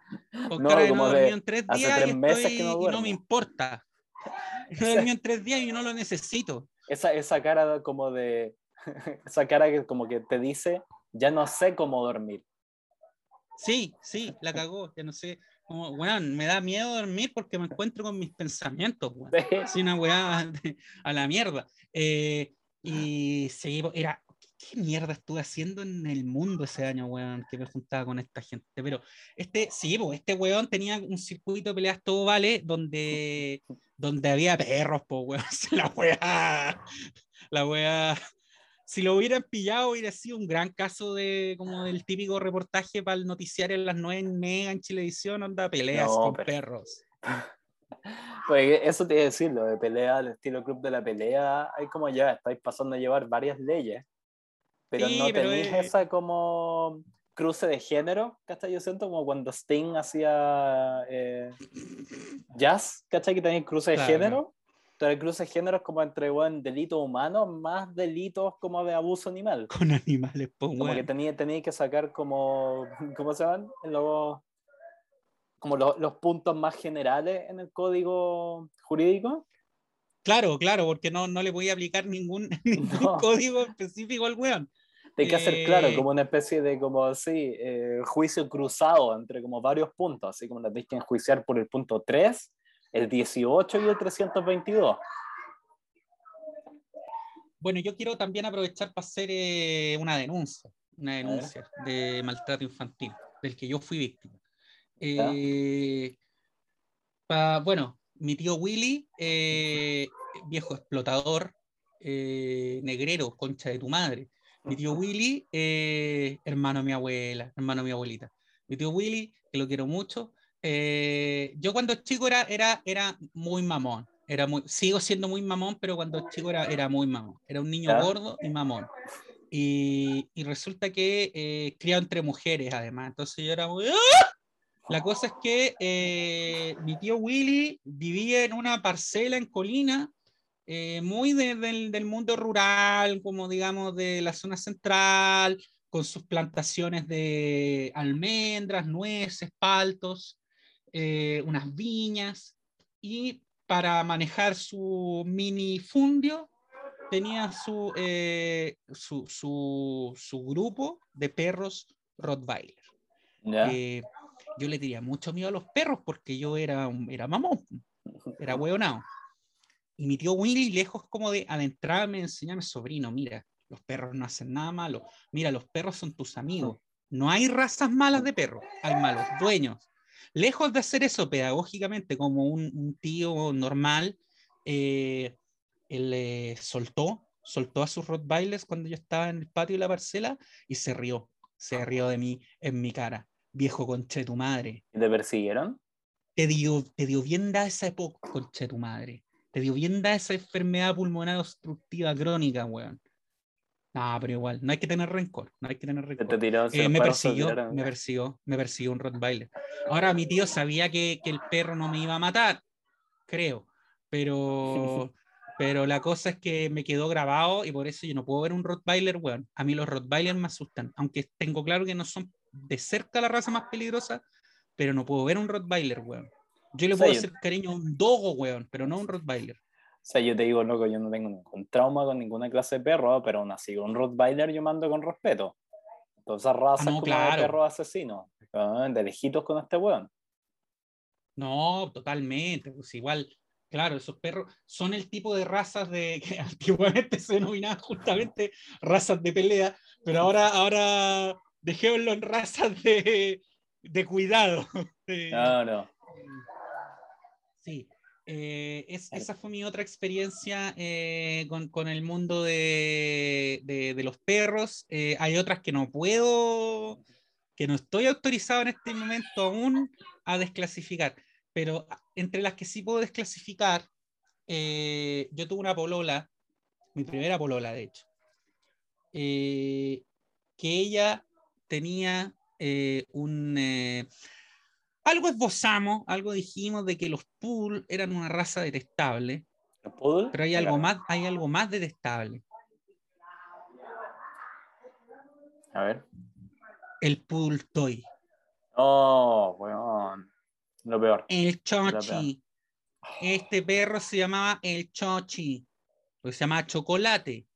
con No, cara de no he dormido en tres hace días tres y, meses estoy- que no y no me importa. [laughs] No he dormido en tres días y no lo necesito. esa, esa cara como de, [laughs] esa cara que como que te dice, ya no sé cómo dormir. Sí, sí, la cagó, ya no sé. Como, weón, me da miedo dormir porque me encuentro con mis pensamientos, weón. Sí, una weá a la mierda. Eh, y sí, era, ¿qué mierda estuve haciendo en el mundo ese año, weón? Que me juntaba con esta gente. Pero este, sí, po, este weón tenía un circuito de peleas todo vale donde, donde había perros, po, weón. [laughs] La weá, la weá. Si lo hubieran pillado, hubiera sido un gran caso de como del típico reportaje para el noticiario en las 9 en Mega en Chilevisión, onda peleas No, con pero- perros. [laughs] Pues eso te iba a decir, lo de pelea, el estilo club de la pelea, hay como ya estáis pasando a llevar varias leyes, pero Sí, no pero tenéis es- esa como cruce de género, ¿cachai? Yo siento como cuando Sting hacía eh, jazz, ¿cachai? Que tenéis cruce de Claro, género. El cruce de género es como entre bueno, delitos humanos más delitos como de abuso animal. [laughs] Con animales, po, Como weón. que tenía, tenía que sacar como, [laughs] ¿cómo se llaman? Los, como los, los puntos más generales en el código jurídico. Claro, claro, porque no, no le voy a aplicar ningún, [laughs] ningún No. código específico al weón. Hay que hacer, claro, Eh, como una especie de, como así, eh, juicio cruzado entre como varios puntos, así como la tenéis que enjuiciar por el punto 3, el 18 y el 322. Bueno, yo quiero también aprovechar para hacer eh, una denuncia, una denuncia de maltrato infantil, del que yo fui víctima. Eh, pa- bueno, mi tío Willy, eh, viejo explotador, negrero, concha de tu madre. Mi tío Willy, hermano de mi abuela, hermano de mi abuelita. Mi tío Willy, que lo quiero mucho. Eh, yo cuando chico era, era, era muy mamón, Era muy, sigo siendo muy mamón, pero cuando chico era, era muy mamón. Era un niño gordo y mamón. Y, y resulta que eh, criado entre mujeres, además. Entonces yo era muy. ¡Ah! La cosa es que eh, mi tío Willy vivía en una parcela en Colina, eh, muy de- del, del mundo rural, como digamos de la zona central, con sus plantaciones de almendras, nueces, paltos, eh, unas viñas, y para manejar su minifundio tenía su, eh, su, su, su grupo de perros Rottweiler. Eh, yo le tenía mucho miedo a los perros porque yo era, un- era mamón, era hueonado. Y mi tío Willy, lejos como de adentrarme, enseñarme, sobrino, mira, los perros no hacen nada malo. Mira, los perros son tus amigos. No hay razas malas de perros, hay malos dueños. Lejos de hacer eso pedagógicamente como un, un tío normal, eh, él eh, soltó, soltó a sus Rottweilers cuando yo estaba en el patio de la parcela y se rió, se rió de mí en mi cara. Viejo conche tu madre, ¿Y te persiguieron? te dio, te dio bien da esa época, conche tu madre. Te dio bien da esa enfermedad pulmonar obstructiva crónica, weón. No, pero igual, no hay que tener rencor, no hay que tener Te, rencor. te tiró, Eh, me perros se persiguió, tiraron. me persiguió, me persiguió un Rottweiler. Ahora mi tío sabía que, que el perro no me iba a matar, creo, pero, [laughs] pero la cosa es que me quedó grabado y por eso yo no puedo ver un Rottweiler, weón. A mí los Rottweilers me asustan, aunque tengo claro que no son de cerca la raza más peligrosa, pero no puedo ver un Rottweiler, weón. Yo le Sí, puedo yo- hacer cariño a un dogo, weón, pero no a un Rottweiler. O sea, yo te digo, loco, yo no tengo ningún trauma con ninguna clase de perro, pero aún así, un Rottweiler yo mando con respeto. Todas esas razas Ah, no, como claro. de perros asesinos. Ah, De lejitos con este weón. No, totalmente. Pues igual, claro, esos perros son el tipo de razas de [laughs] que antiguamente se denominaban justamente razas de pelea, pero ahora, ahora dejémoslo en razas de, de cuidado. [laughs] No, no. Sí, eh, es- esa fue mi otra experiencia eh, con, con el mundo de, de- de los perros. Eh, hay otras que no puedo, que no estoy autorizado en este momento aún a desclasificar, pero entre las que sí puedo desclasificar, eh, yo tuve una polola, mi primera polola de hecho, eh, que ella tenía eh, un... algo esbozamos, algo dijimos de que los poodle eran una raza detestable, ¿Los poodle? pero hay algo más, hay algo más detestable. A ver. El poodle toy, Oh, weón. Lo peor. el peor. chochi. Este perro se llamaba el chochi, porque se llamaba chocolate.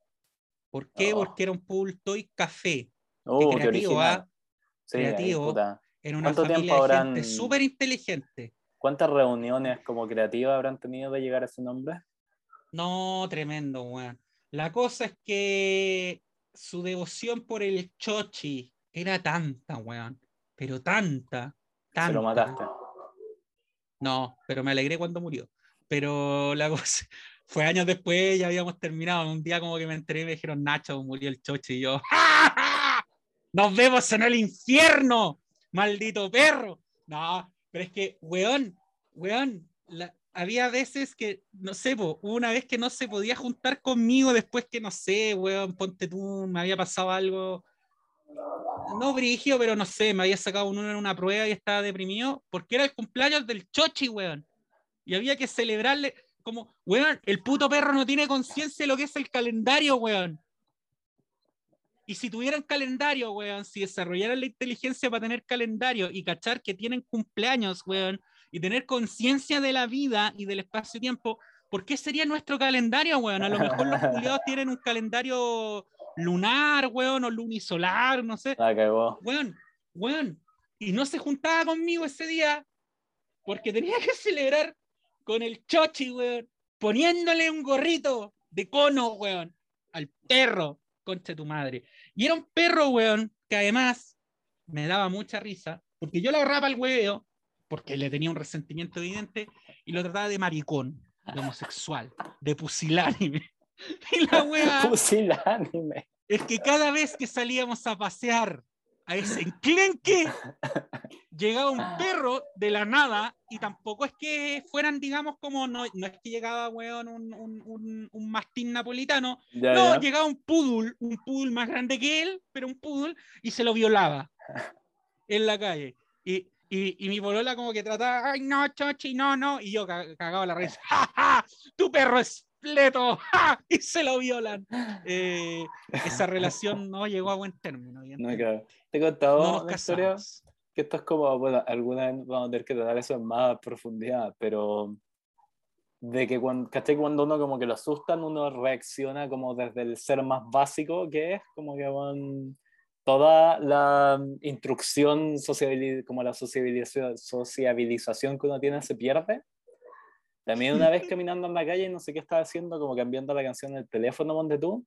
¿Por qué? Oh. Porque era un poodle toy café. Oh, qué creativo, original. ¿ah? Sí, Creativo. puta. Era una ¿Cuánto familia de habrán- gente súper inteligente. ¿Cuántas reuniones como creativas habrán tenido de llegar a ese nombre? No, tremendo, weón. La cosa es que su devoción por el chochi era tanta, weón. Pero tanta, tanta. Se lo mataste. No, pero me alegré cuando murió. Pero la cosa [laughs] fue años después, ya habíamos terminado. Un día como que me enteré y me dijeron, Nacho, murió el chochi. Y yo, [laughs] ¡Ja, ja! ¡Nos vemos en el infierno! ¡Maldito perro! No, pero es que, weón, weón, había veces que, no sé, po, una vez que no se podía juntar conmigo después que, no sé, weón, ponte tú, me había pasado algo no brigio, pero no sé, me había sacado un uno en una prueba y estaba deprimido porque era el cumpleaños del Chochi, weón. Y había que celebrarle como, weón, el puto perro no tiene conciencia de lo que es el calendario, weón. Y si tuvieran calendario, weón, si desarrollaran la inteligencia para tener calendario y cachar que tienen cumpleaños, weón, y tener conciencia de la vida y del espacio-tiempo, ¿por qué sería nuestro calendario, weón? A lo mejor los [laughs] culiados tienen un calendario lunar, weón, o lunisolar, no sé. La cagó. Weón, weón. Y no se juntaba conmigo ese día porque tenía que celebrar con el chochi, weón, poniéndole un gorrito de cono, weón, al perro, concha de tu madre. Y era un perro, weón, que además me daba mucha risa porque yo lo agarraba al hueveo porque le tenía un resentimiento evidente y lo trataba de maricón, de homosexual, de pusilánime. [laughs] Y la wea [laughs] Pusilánime. es que cada vez que salíamos a pasear a ese enclenque [laughs] llegaba un perro de la nada y tampoco es que fueran, digamos, como no, no es que llegaba, weón, un, un, un, mastín napolitano, no, llegaba un poodle, un poodle más grande que él, pero un poodle, y se lo violaba [laughs] en la calle. Y, y, y mi polola como que trataba, ay, no, chochi, no, no, y yo cagaba la risa, [laughs] ¡Ja, ja! Tu perro es pleto [laughs] y se lo violan. Eh, esa relación no llegó a buen término. No, claro. Te he contado una historia que esto es como, bueno, alguna vez vamos a tener que tratar eso en más profundidad, pero de que cuando, cuando uno como que lo asustan, uno reacciona como desde el ser más básico que es, como que van toda la instrucción, como la sociabilización, sociabilización que uno tiene se pierde también una vez caminando en la calle, no sé qué estaba haciendo, como cambiando la canción en el teléfono, donde tú,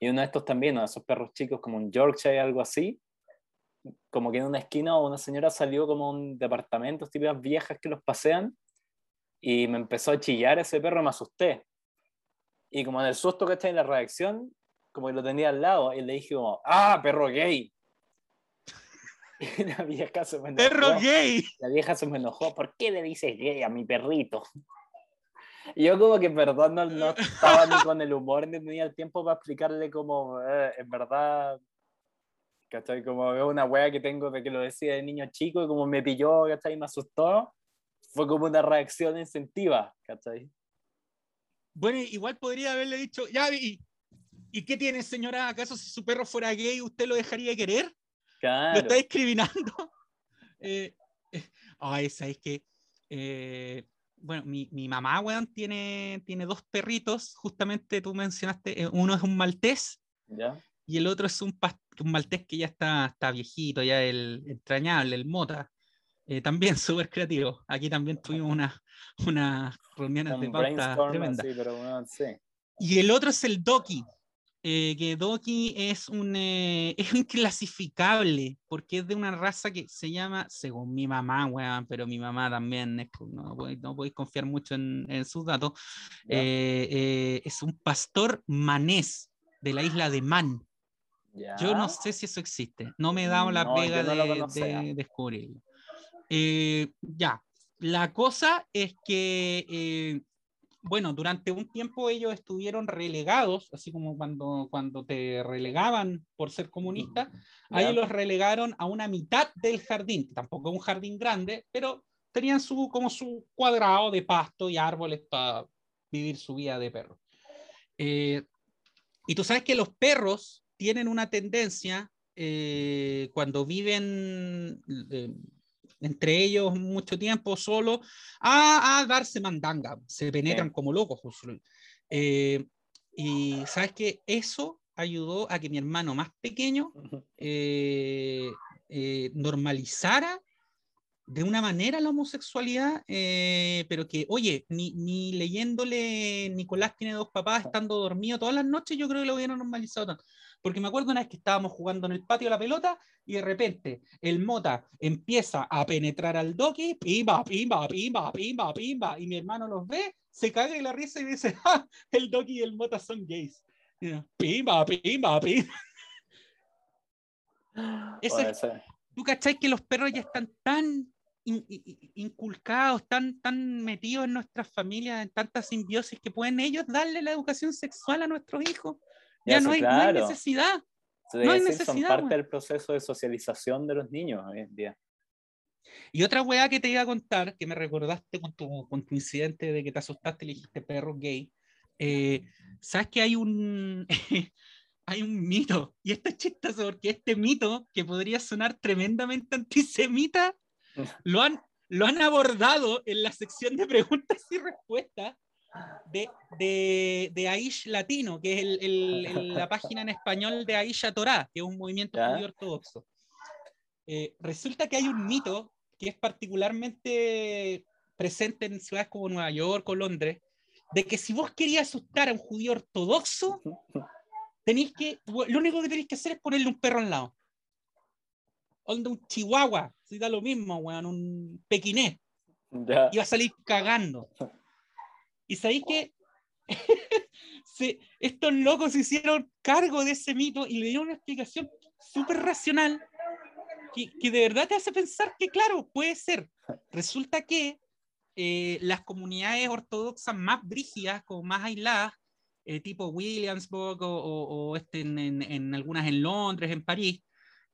y uno de estos también, de esos perros chicos como un Yorkshire, algo así, como que en una esquina una señora salió como un departamento, típicas viejas que los pasean, y me empezó a chillar ese perro, me asusté. Y como en el susto que está en la reacción, como que lo tenía al lado, y le dije como, ¡ah, perro gay! [laughs] Y la vieja se me enojó. ¡Perro gay! La vieja se me enojó, ¿por qué le dices gay a mi perrito? Y yo como que, perdón, no, no, [laughs] estaba ni con el humor, ni tenía el tiempo para explicarle como, eh, en verdad, ¿cachai? Como veo una wea que tengo de que lo decía de niño chico y como me pilló, ¿cachai? Y me asustó, fue como una reacción incentiva, ¿cachai? Bueno, igual podría haberle dicho, ya, ¿y, ¿y qué tiene, señora? ¿Acaso si su perro fuera gay, usted lo dejaría querer? Claro. ¿Lo está discriminando? [laughs] eh, eh, ay, ¿sabes qué? Eh, bueno, mi, mi, mamá, weón, tiene, tiene dos perritos, justamente tú mencionaste, eh, uno es un maltés y el otro es un, un maltés que ya está, está viejito, ya el entrañable, el mota. Eh, también [laughs] súper creativo. Aquí también tuvimos unas una reuniones de pauta tremenda. Y el otro es el Doki, eh, que Doki es un eh, [laughs] es inclasificable porque es de una raza que se llama, según mi mamá, weón, pero mi mamá también es, no, no podéis confiar mucho en, en sus datos, eh, es un pastor manés de la isla de Man. Yo no sé si eso existe, no me he dado la pega de, de, descubrirlo. ya, la cosa es que bueno, durante un tiempo ellos estuvieron relegados, así como cuando, cuando te relegaban por ser comunista, ahí los relegaron a una mitad del jardín, tampoco un jardín grande, pero tenían su, como su cuadrado de pasto y árboles para vivir su vida de perro. Eh, y tú sabes que los perros tienen una tendencia eh, cuando viven eh, entre ellos mucho tiempo solo, a, darse mandanga, se penetran como locos. Eh, y sabes que eso ayudó a que mi hermano más pequeño eh, eh, normalizara de una manera la homosexualidad, pero que, oye, ni, ni, leyéndole Nicolás tiene dos papás estando dormido todas las noches, yo creo que lo hubieran normalizado tanto. Porque me acuerdo una vez que estábamos jugando en el patio la pelota y de repente el Mota empieza a penetrar al Doki, pimba, pimba, pimba, pimba, pimba, y mi hermano los ve, se caga y la risa y dice, [laughs] ¡Ah, el Doki y el Mota son gays. Pimba, pimba, pimba. [gasps] ¿Tú cacháis que los perros ya están tan inculcados, tan, tan metidos en nuestras familias, en tanta simbiosis, que pueden ellos darle la educación sexual a nuestros hijos? Ya, no, hay, necesidad. no hay necesidad. Son parte del proceso de socialización de los niños hoy en día. Y otra weá que te iba a contar, que me recordaste con tu, con tu incidente de que te asustaste y le dijiste perro gay. Eh, ¿Sabes que hay un, [laughs] hay un mito? Y esto es chistoso porque este mito, que podría sonar tremendamente antisemita, [laughs] lo han, lo han abordado en la sección de preguntas y respuestas de, de, de Aish Latino, que es el, la página en español de Aisha Torá, que es un movimiento muy ortodoxo. Eh, resulta que hay un mito que es particularmente presente en ciudades como Nueva York o Londres, de que si vos querías asustar a un judío ortodoxo, tenéis que, lo único que tenéis que hacer es ponerle un perro al lado. Onda un chihuahua, si da lo mismo, weón, un pequinés. Y va a salir cagando. Y sabéis que [laughs] estos locos se hicieron cargo de ese mito y le dieron una explicación súper racional que, de verdad te hace pensar que, claro, puede ser. Resulta que eh, las comunidades ortodoxas más brígidas, como más aisladas, eh, tipo Williamsburg o, este, en, algunas en Londres, en París,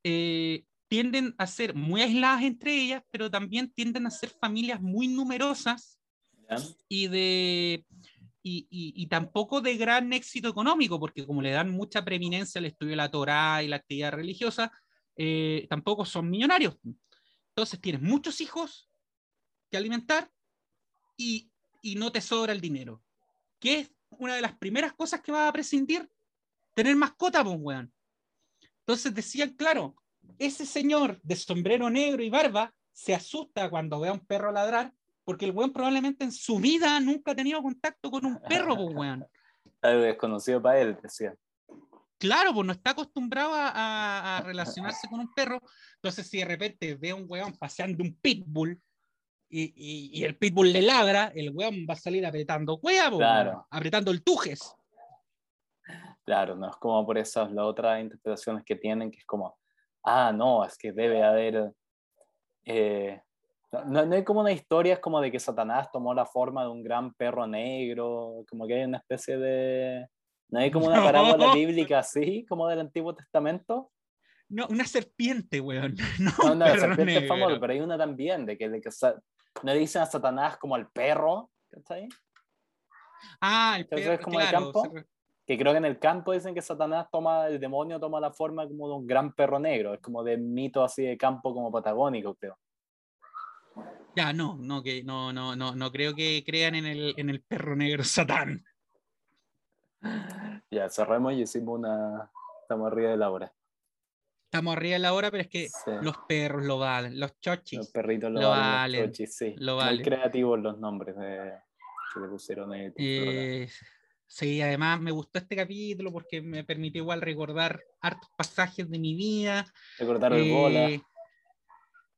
eh, tienden a ser muy aisladas entre ellas, pero también tienden a ser familias muy numerosas y de y, tampoco de gran éxito económico, porque como le dan mucha preeminencia al estudio de la Torá y la actividad religiosa, eh, tampoco son millonarios. Entonces tienes muchos hijos que alimentar y, no te sobra el dinero. ¿Qué es una de las primeras cosas que vas a prescindir? Tener mascota, pues, weón. Entonces decían, claro, ese señor de sombrero negro y barba se asusta cuando ve a un perro ladrar porque el weón probablemente en su vida nunca ha tenido contacto con un perro, pues weón. [laughs] Algo desconocido para él, decía. Claro, pues no está acostumbrado a, relacionarse con un perro. Entonces, si de repente ve a un weón paseando un pitbull y, el pitbull le ladra, el weón va a salir apretando huevo, claro. apretando el tujes. Claro, no es como por esas las otras interpretaciones que tienen, que es como, ah, no, es que debe haber eh, no, no, hay como una historia, es como de que Satanás tomó la forma de un gran perro negro, como que hay una especie de... ¿No hay como una [laughs] parábola bíblica así, como del Antiguo Testamento? No, una serpiente, weón. [laughs] No, no una serpiente es famosa, pero hay una también, de que, de que no le dicen a Satanás como al perro, ahí? Ah, el perro, es como el campo. Que creo que en el campo dicen que Satanás toma, el demonio toma la forma como de un gran perro negro, es como de mito así de campo como patagónico, creo. Ya, no, no, que no, no, no, no creo que crean en el, en el perro negro [laughs] Satán. Ya, cerramos y hicimos una. Estamos arriba de la hora. Estamos arriba de la hora, pero es que los perros lo valen, los chochis. Los perritos lo, valen, los chochis, sí. Lo valen. Muy creativos los nombres que le pusieron ahí. Eh, sí, además me gustó este capítulo porque me permitió igual recordar hartos pasajes de mi vida. Recordar el bola eh,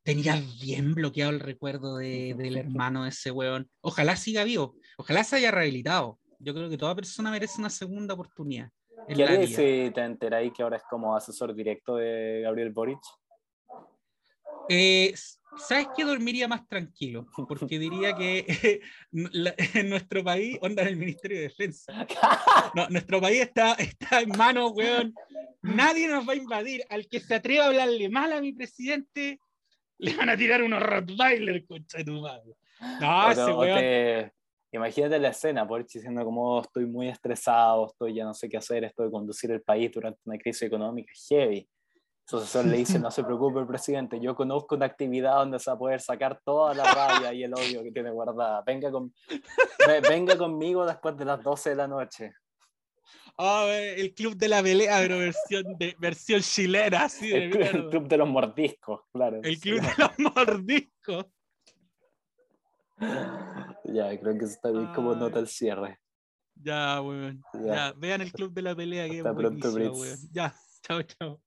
tenía bien bloqueado el recuerdo de, del hermano de ese weón. Ojalá siga vivo, ojalá se haya rehabilitado. Yo creo que toda persona merece una segunda oportunidad. ¿Qué harías si te enteráis que ahora es como asesor directo de Gabriel Boric? Eh, ¿Sabes qué? Dormiría más tranquilo, porque diría que [laughs] [laughs] en nuestro país, onda en el Ministerio de Defensa, [laughs] no, nuestro país está, está en manos, weón. Nadie nos va a invadir. Al que se atreva a hablarle mal a mi presidente, le van a tirar unos Rottweiler, concha de tu madre. No, ese weón. Imagínate la escena, por diciendo como oh, estoy muy estresado, estoy ya no sé qué hacer, esto de conducir el país durante una crisis económica heavy. Su asesor le dice, no se preocupe el presidente, yo conozco una actividad donde se va a poder sacar toda la rabia y el odio que tiene guardada. Venga, con, venga conmigo después de las 12 de la noche. Oh, el club de la pelea, pero versión, de, versión chilena, así de el, club, de los mordiscos, claro. El club de los mordiscos. Ya, creo que está bien como nota el cierre. Ya, weón. Ya. vean el club de la pelea. Que Hasta pronto, Ya, [laughs] chao, chao.